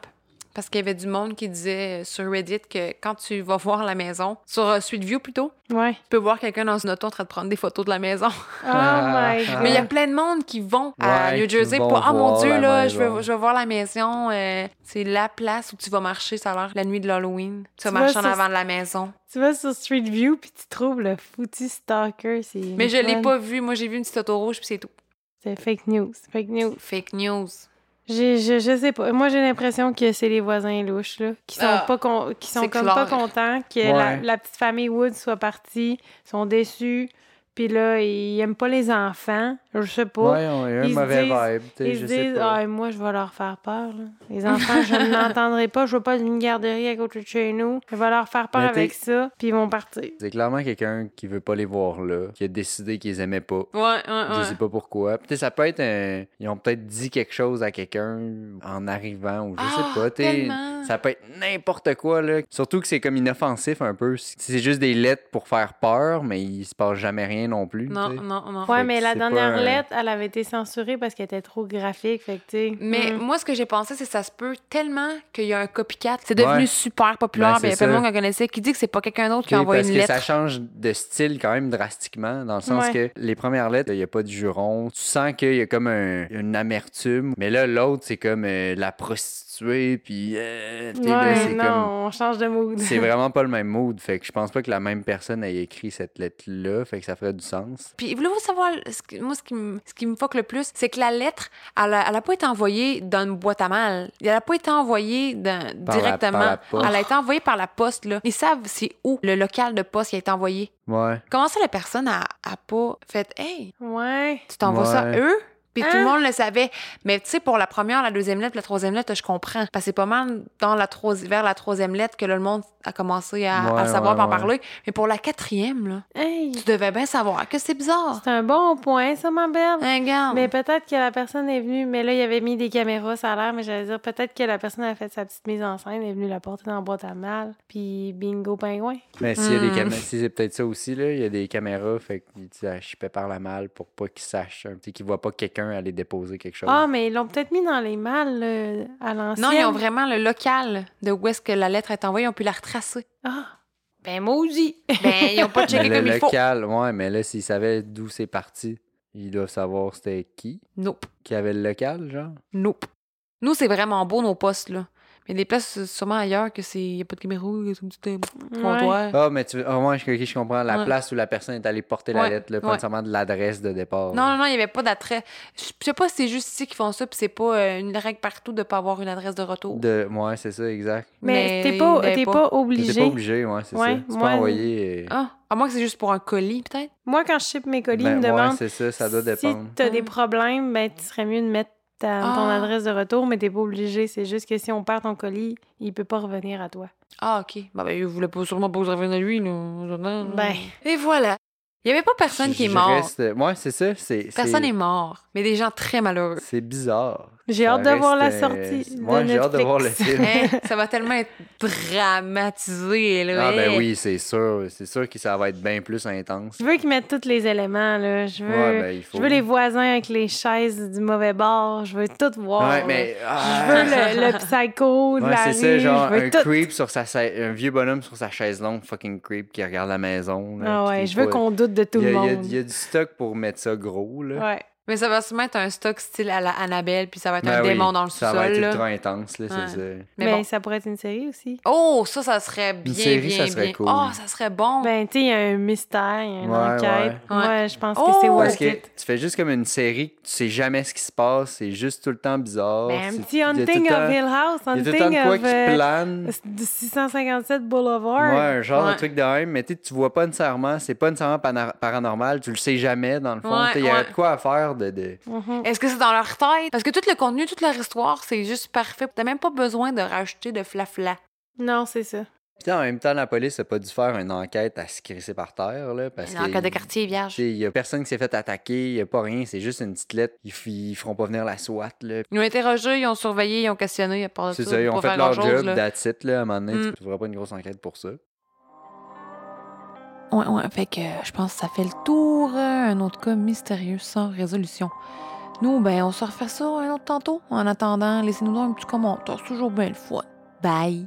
Speaker 2: parce qu'il y avait du monde qui disait sur Reddit que quand tu vas voir la maison, sur euh, Street View plutôt,
Speaker 3: Ouais.
Speaker 2: tu peux voir quelqu'un dans une auto en train de prendre des photos de la maison.
Speaker 3: Oh my God.
Speaker 2: Mais il y a plein de monde qui vont à
Speaker 4: Ouais,
Speaker 2: New Jersey pour Ah mon Dieu, là, je veux, je veux voir la maison. euh, c'est la place où tu vas marcher, ça a l'air, la nuit de l'Halloween. Tu vas
Speaker 3: Tu vas
Speaker 2: marcher en avant de la maison.
Speaker 3: Tu vas sur Street View puis tu trouves le foutu stalker.
Speaker 2: Mais je l'ai pas vu. Moi, j'ai vu une petite auto rouge, puis c'est tout.
Speaker 3: C'est fake news. Fake news.
Speaker 2: Fake news.
Speaker 3: J'ai, je, je sais pas. Moi, j'ai l'impression que c'est les voisins louches, là, qui sont,
Speaker 2: Ah,
Speaker 3: pas, con- qui sont comme
Speaker 2: clair.
Speaker 3: pas contents que
Speaker 4: Ouais.
Speaker 3: la, la petite famille Wood soit partie, sont déçus, puis là, ils aiment pas les enfants. Je sais pas.
Speaker 4: Ouais, on a un
Speaker 3: Ils se
Speaker 4: mauvais
Speaker 3: disent-
Speaker 4: vibe, tu sais,
Speaker 3: Ils
Speaker 4: je
Speaker 3: se
Speaker 4: sais
Speaker 3: disent,
Speaker 4: pas.
Speaker 3: ah, moi, je vais leur faire peur. là. Les enfants, je ne l'entendrai pas. Je veux pas d'une garderie à côté de chez nous. Je vais leur faire peur
Speaker 4: t'es-
Speaker 3: avec ça, puis ils vont partir.
Speaker 4: C'est clairement quelqu'un qui veut pas les voir là, qui a décidé qu'ils aimaient pas.
Speaker 2: Ouais, ouais, ouais.
Speaker 4: Je sais pas pourquoi. Peut-être ça peut être un... Ils ont peut-être dit quelque chose à quelqu'un en arrivant ou je
Speaker 2: Ah,
Speaker 4: sais pas. t'sais.
Speaker 2: tellement.
Speaker 4: Ça peut être n'importe quoi là. Surtout que c'est comme inoffensif un peu. C'est juste des lettres pour faire peur, mais il se passe jamais rien non plus.
Speaker 2: Non,
Speaker 4: t'sais.
Speaker 2: non, non.
Speaker 3: Ouais,
Speaker 4: Fait
Speaker 3: mais la
Speaker 4: pas
Speaker 3: dernière
Speaker 4: un-
Speaker 3: lettre, elle avait été censurée parce qu'elle était trop graphique. Fait que,
Speaker 2: Mais
Speaker 3: hmm.
Speaker 2: moi, ce que j'ai pensé, c'est que ça se peut tellement qu'il y a un copycat. C'est devenu
Speaker 4: Ouais.
Speaker 2: super populaire,
Speaker 4: Ben,
Speaker 2: il y a plein de monde qui en connaissait qui dit que c'est pas quelqu'un d'autre qui a envoyé
Speaker 4: parce
Speaker 2: une
Speaker 4: que
Speaker 2: lettre.
Speaker 4: ça change de style quand même drastiquement, dans le sens
Speaker 3: Ouais.
Speaker 4: que les premières lettres, il n'y a pas de juron. Tu sens qu'il y a comme un- une amertume. Mais là, l'autre, c'est comme euh, la prostituée, puis euh, là,
Speaker 3: Ouais,
Speaker 4: c'est
Speaker 3: non,
Speaker 4: comme...
Speaker 3: on change de mood.
Speaker 4: C'est vraiment pas le même mood. Fait que je pense pas que la même personne ait écrit cette lettre-là. Fait que ça ferait du sens.
Speaker 2: Puis voulez-vous savoir, ce que- moi, ce qui, me, ce qui me fuck le plus, c'est que la lettre, elle a, elle a pas été envoyée dans une boîte à mal. Elle a pas été envoyée dans-
Speaker 4: la-
Speaker 2: directement.
Speaker 4: la
Speaker 2: elle a été envoyée par la poste, là. Ils savent c'est où le local de poste qui a été envoyé.
Speaker 4: Ouais.
Speaker 2: Comment ça, la personne a, a pas fait « Hey,
Speaker 3: Ouais.
Speaker 2: tu t'envoies ça à
Speaker 4: Ouais.
Speaker 2: eux? » Puis tout le
Speaker 3: Hein?
Speaker 2: monde le savait. Mais tu sais, pour la première, la deuxième lettre, la troisième lettre, je comprends. Parce que c'est pas mal dans la troisi- vers la troisième lettre que là, le monde a commencé à, à
Speaker 4: Ouais,
Speaker 2: le savoir,
Speaker 4: ouais,
Speaker 2: en
Speaker 4: ouais.
Speaker 2: parler. Mais pour la quatrième, là,
Speaker 3: Hey,
Speaker 2: tu devais bien savoir que c'est bizarre.
Speaker 3: c'est un bon point, ça, ma belle.
Speaker 2: Hein, regarde.
Speaker 3: Mais peut-être que la personne est venue, mais là, il avait mis des caméras, ça a l'air, mais j'allais dire, peut-être que la personne a fait sa petite mise en scène, est venue la porter dans la boîte à mal, puis bingo pingouin.
Speaker 4: Mais s'il y a des
Speaker 2: Hmm.
Speaker 4: caméras, si c'est peut-être ça aussi, là, il y a des caméras, fait qu'ils disent, je par la malle pour pas qu'ils sachent, un petit qu'ils voient pas quelqu'un aller déposer quelque chose.
Speaker 3: Ah, mais ils l'ont peut-être mis dans les malles là, à l'ancienne.
Speaker 2: Non, ils ont vraiment le local de où est-ce que la lettre est envoyée. Ils ont pu la retracer.
Speaker 3: Ah, ben maudit!
Speaker 2: Ben, ils ont pas checké
Speaker 4: le
Speaker 2: comme il faut.
Speaker 4: local, ouais, mais là, s'ils savaient d'où c'est parti, ils doivent savoir c'était qui?
Speaker 2: Nope.
Speaker 4: qui avait le local, genre?
Speaker 2: Nope. Nous, c'est vraiment beau, nos postes, là. Mais des places, euh, sûrement ailleurs, que c'est... Y a pas de caméra, c'est un petit euh, comptoir.
Speaker 4: Ah, mais tu ah, ouais, je, je comprends. La
Speaker 2: Ouais.
Speaker 4: place où la personne est allée porter la
Speaker 2: Ouais,
Speaker 4: lettre, là, pas
Speaker 2: ouais.
Speaker 4: nécessairement de l'adresse de départ.
Speaker 2: Non, non, non, il y avait pas d'attrait. Je sais pas si c'est juste ici qu'ils font ça, puis c'est pas euh, une règle partout de pas avoir une adresse de retour.
Speaker 4: De... Ouais, c'est ça, exact.
Speaker 3: Mais,
Speaker 2: Mais
Speaker 3: t'es pas,
Speaker 2: il
Speaker 3: t'es
Speaker 2: pas.
Speaker 3: pas
Speaker 4: T'es
Speaker 3: obligé.
Speaker 4: pas obligé, ouais, c'est
Speaker 3: Ouais,
Speaker 4: ça. Tu
Speaker 3: moi-
Speaker 4: peux envoyer. euh,
Speaker 2: Ah, à moins que c'est juste pour un colis, peut-être?
Speaker 3: Moi, quand je ship mes colis,
Speaker 4: ben,
Speaker 3: ils me
Speaker 4: ouais,
Speaker 3: demandent
Speaker 4: c'est ça, ça doit dépendre.
Speaker 3: si t'as des
Speaker 2: Mm.
Speaker 3: problèmes, ben, tu serais mieux de mettre ta- ton
Speaker 2: Ah.
Speaker 3: adresse de retour, mais t'es pas obligé. C'est juste que si on perd ton colis, il peut pas revenir à toi.
Speaker 2: Ah, OK. Bah, ben, il voulait pas, sûrement pas revenir à lui, là.
Speaker 3: Ben.
Speaker 2: Et voilà. Il y avait pas personne qui est mort.
Speaker 4: reste- Ouais, c'est ça. c'est
Speaker 2: Personne
Speaker 4: c'est-
Speaker 2: est mort. Mais des gens très malheureux.
Speaker 4: C'est bizarre.
Speaker 3: J'ai hâte de voir la
Speaker 4: euh,
Speaker 3: sortie de
Speaker 4: Moi, j'ai hâte de voir le film.
Speaker 2: Hein, ça va tellement être dramatisé, là.
Speaker 4: Ah, ben oui, c'est sûr. C'est sûr que ça va être bien plus intense.
Speaker 3: Je veux qu'ils mettent tous les éléments, là. Je veux,
Speaker 4: Ouais, ben, il faut.
Speaker 3: je veux les voisins avec les chaises du mauvais bord. Je veux tout voir.
Speaker 4: Ouais,
Speaker 3: là.
Speaker 4: mais.
Speaker 3: Je
Speaker 4: ah,
Speaker 3: veux le, le psycho de
Speaker 4: Ouais,
Speaker 3: la
Speaker 4: c'est ça, genre
Speaker 3: je veux
Speaker 4: un
Speaker 3: tout.
Speaker 4: creep sur sa un vieux bonhomme sur sa chaise longue, fucking creep qui regarde la maison. là,
Speaker 3: Ah ouais, je veux qu'on doute de tout
Speaker 4: il y,
Speaker 3: le
Speaker 4: il y
Speaker 3: monde.
Speaker 4: il y a du stock pour mettre ça gros, là.
Speaker 3: Ouais.
Speaker 2: Mais ça va sûrement être un stock style à la Annabelle, puis ça va être
Speaker 4: Ben
Speaker 2: un
Speaker 4: oui,
Speaker 2: démon dans le
Speaker 4: Ça va
Speaker 2: sous-sol.
Speaker 4: être
Speaker 2: là.
Speaker 4: ultra intense, là, c'est
Speaker 2: Ouais.
Speaker 4: ça.
Speaker 2: Mais
Speaker 3: Mais
Speaker 2: bon.
Speaker 3: ça pourrait être une série aussi.
Speaker 2: Oh, ça, ça serait bien,
Speaker 4: série,
Speaker 2: bien,
Speaker 4: ça serait
Speaker 2: bien.
Speaker 4: cool.
Speaker 2: Oh, ça serait bon.
Speaker 3: Ben, tu sais, il y a un mystère, il y a une
Speaker 4: Ouais,
Speaker 3: enquête.
Speaker 2: ouais.
Speaker 3: Moi, je pense
Speaker 2: Oh!
Speaker 3: que c'est
Speaker 2: Parce
Speaker 3: worth
Speaker 4: que
Speaker 3: it.
Speaker 4: tu fais juste comme une série, que tu sais jamais ce qui se passe, c'est juste tout le temps bizarre.
Speaker 3: Ben, un
Speaker 4: c'est-
Speaker 3: petit
Speaker 4: a
Speaker 3: Hunting of Hill House,
Speaker 4: Il y a tout le temps
Speaker 3: Hunting
Speaker 4: de quoi
Speaker 3: of
Speaker 4: qui
Speaker 3: euh,
Speaker 4: plane.
Speaker 3: du 657 Boulevard.
Speaker 4: Ouais, un genre
Speaker 2: Ouais.
Speaker 4: de truc de même, mais tu sais, tu vois pas nécessairement, c'est pas nécessairement paranormal, tu le sais jamais dans le fond.
Speaker 2: Ouais,
Speaker 4: Tu sais, Il y de quoi à faire de. de...
Speaker 3: Mhm.
Speaker 2: Est-ce que c'est dans leur tête? Parce que tout le contenu, toute leur histoire, c'est juste parfait. T'as même pas besoin de rajouter de flafla.
Speaker 3: Non, c'est ça.
Speaker 4: Puis en même temps, la police a pas dû faire une enquête à se crisser par terre, là, parce
Speaker 2: En
Speaker 4: que.
Speaker 2: cas de quartier vierge.
Speaker 4: Il y a personne qui s'est fait attaquer, il y a pas rien, c'est juste une petite lettre. Ils, ils feront pas venir la SWAT, là.
Speaker 2: Ils ont interrogé, ils ont surveillé, ils ont questionné. À part de
Speaker 4: C'est
Speaker 2: ça,
Speaker 4: ils ont fait leur job,
Speaker 2: là.
Speaker 4: that's it, là. À un moment donné,
Speaker 2: Mm.
Speaker 4: tu feras pas une grosse enquête pour ça.
Speaker 2: Ouais, ouais, fait que euh, je pense que ça fait le tour. euh, un autre cas mystérieux sans résolution. Nous, ben, on se refait ça un autre tantôt. En attendant, laissez-nous donc un petit commentaire. C'est toujours bien le fun. Bye!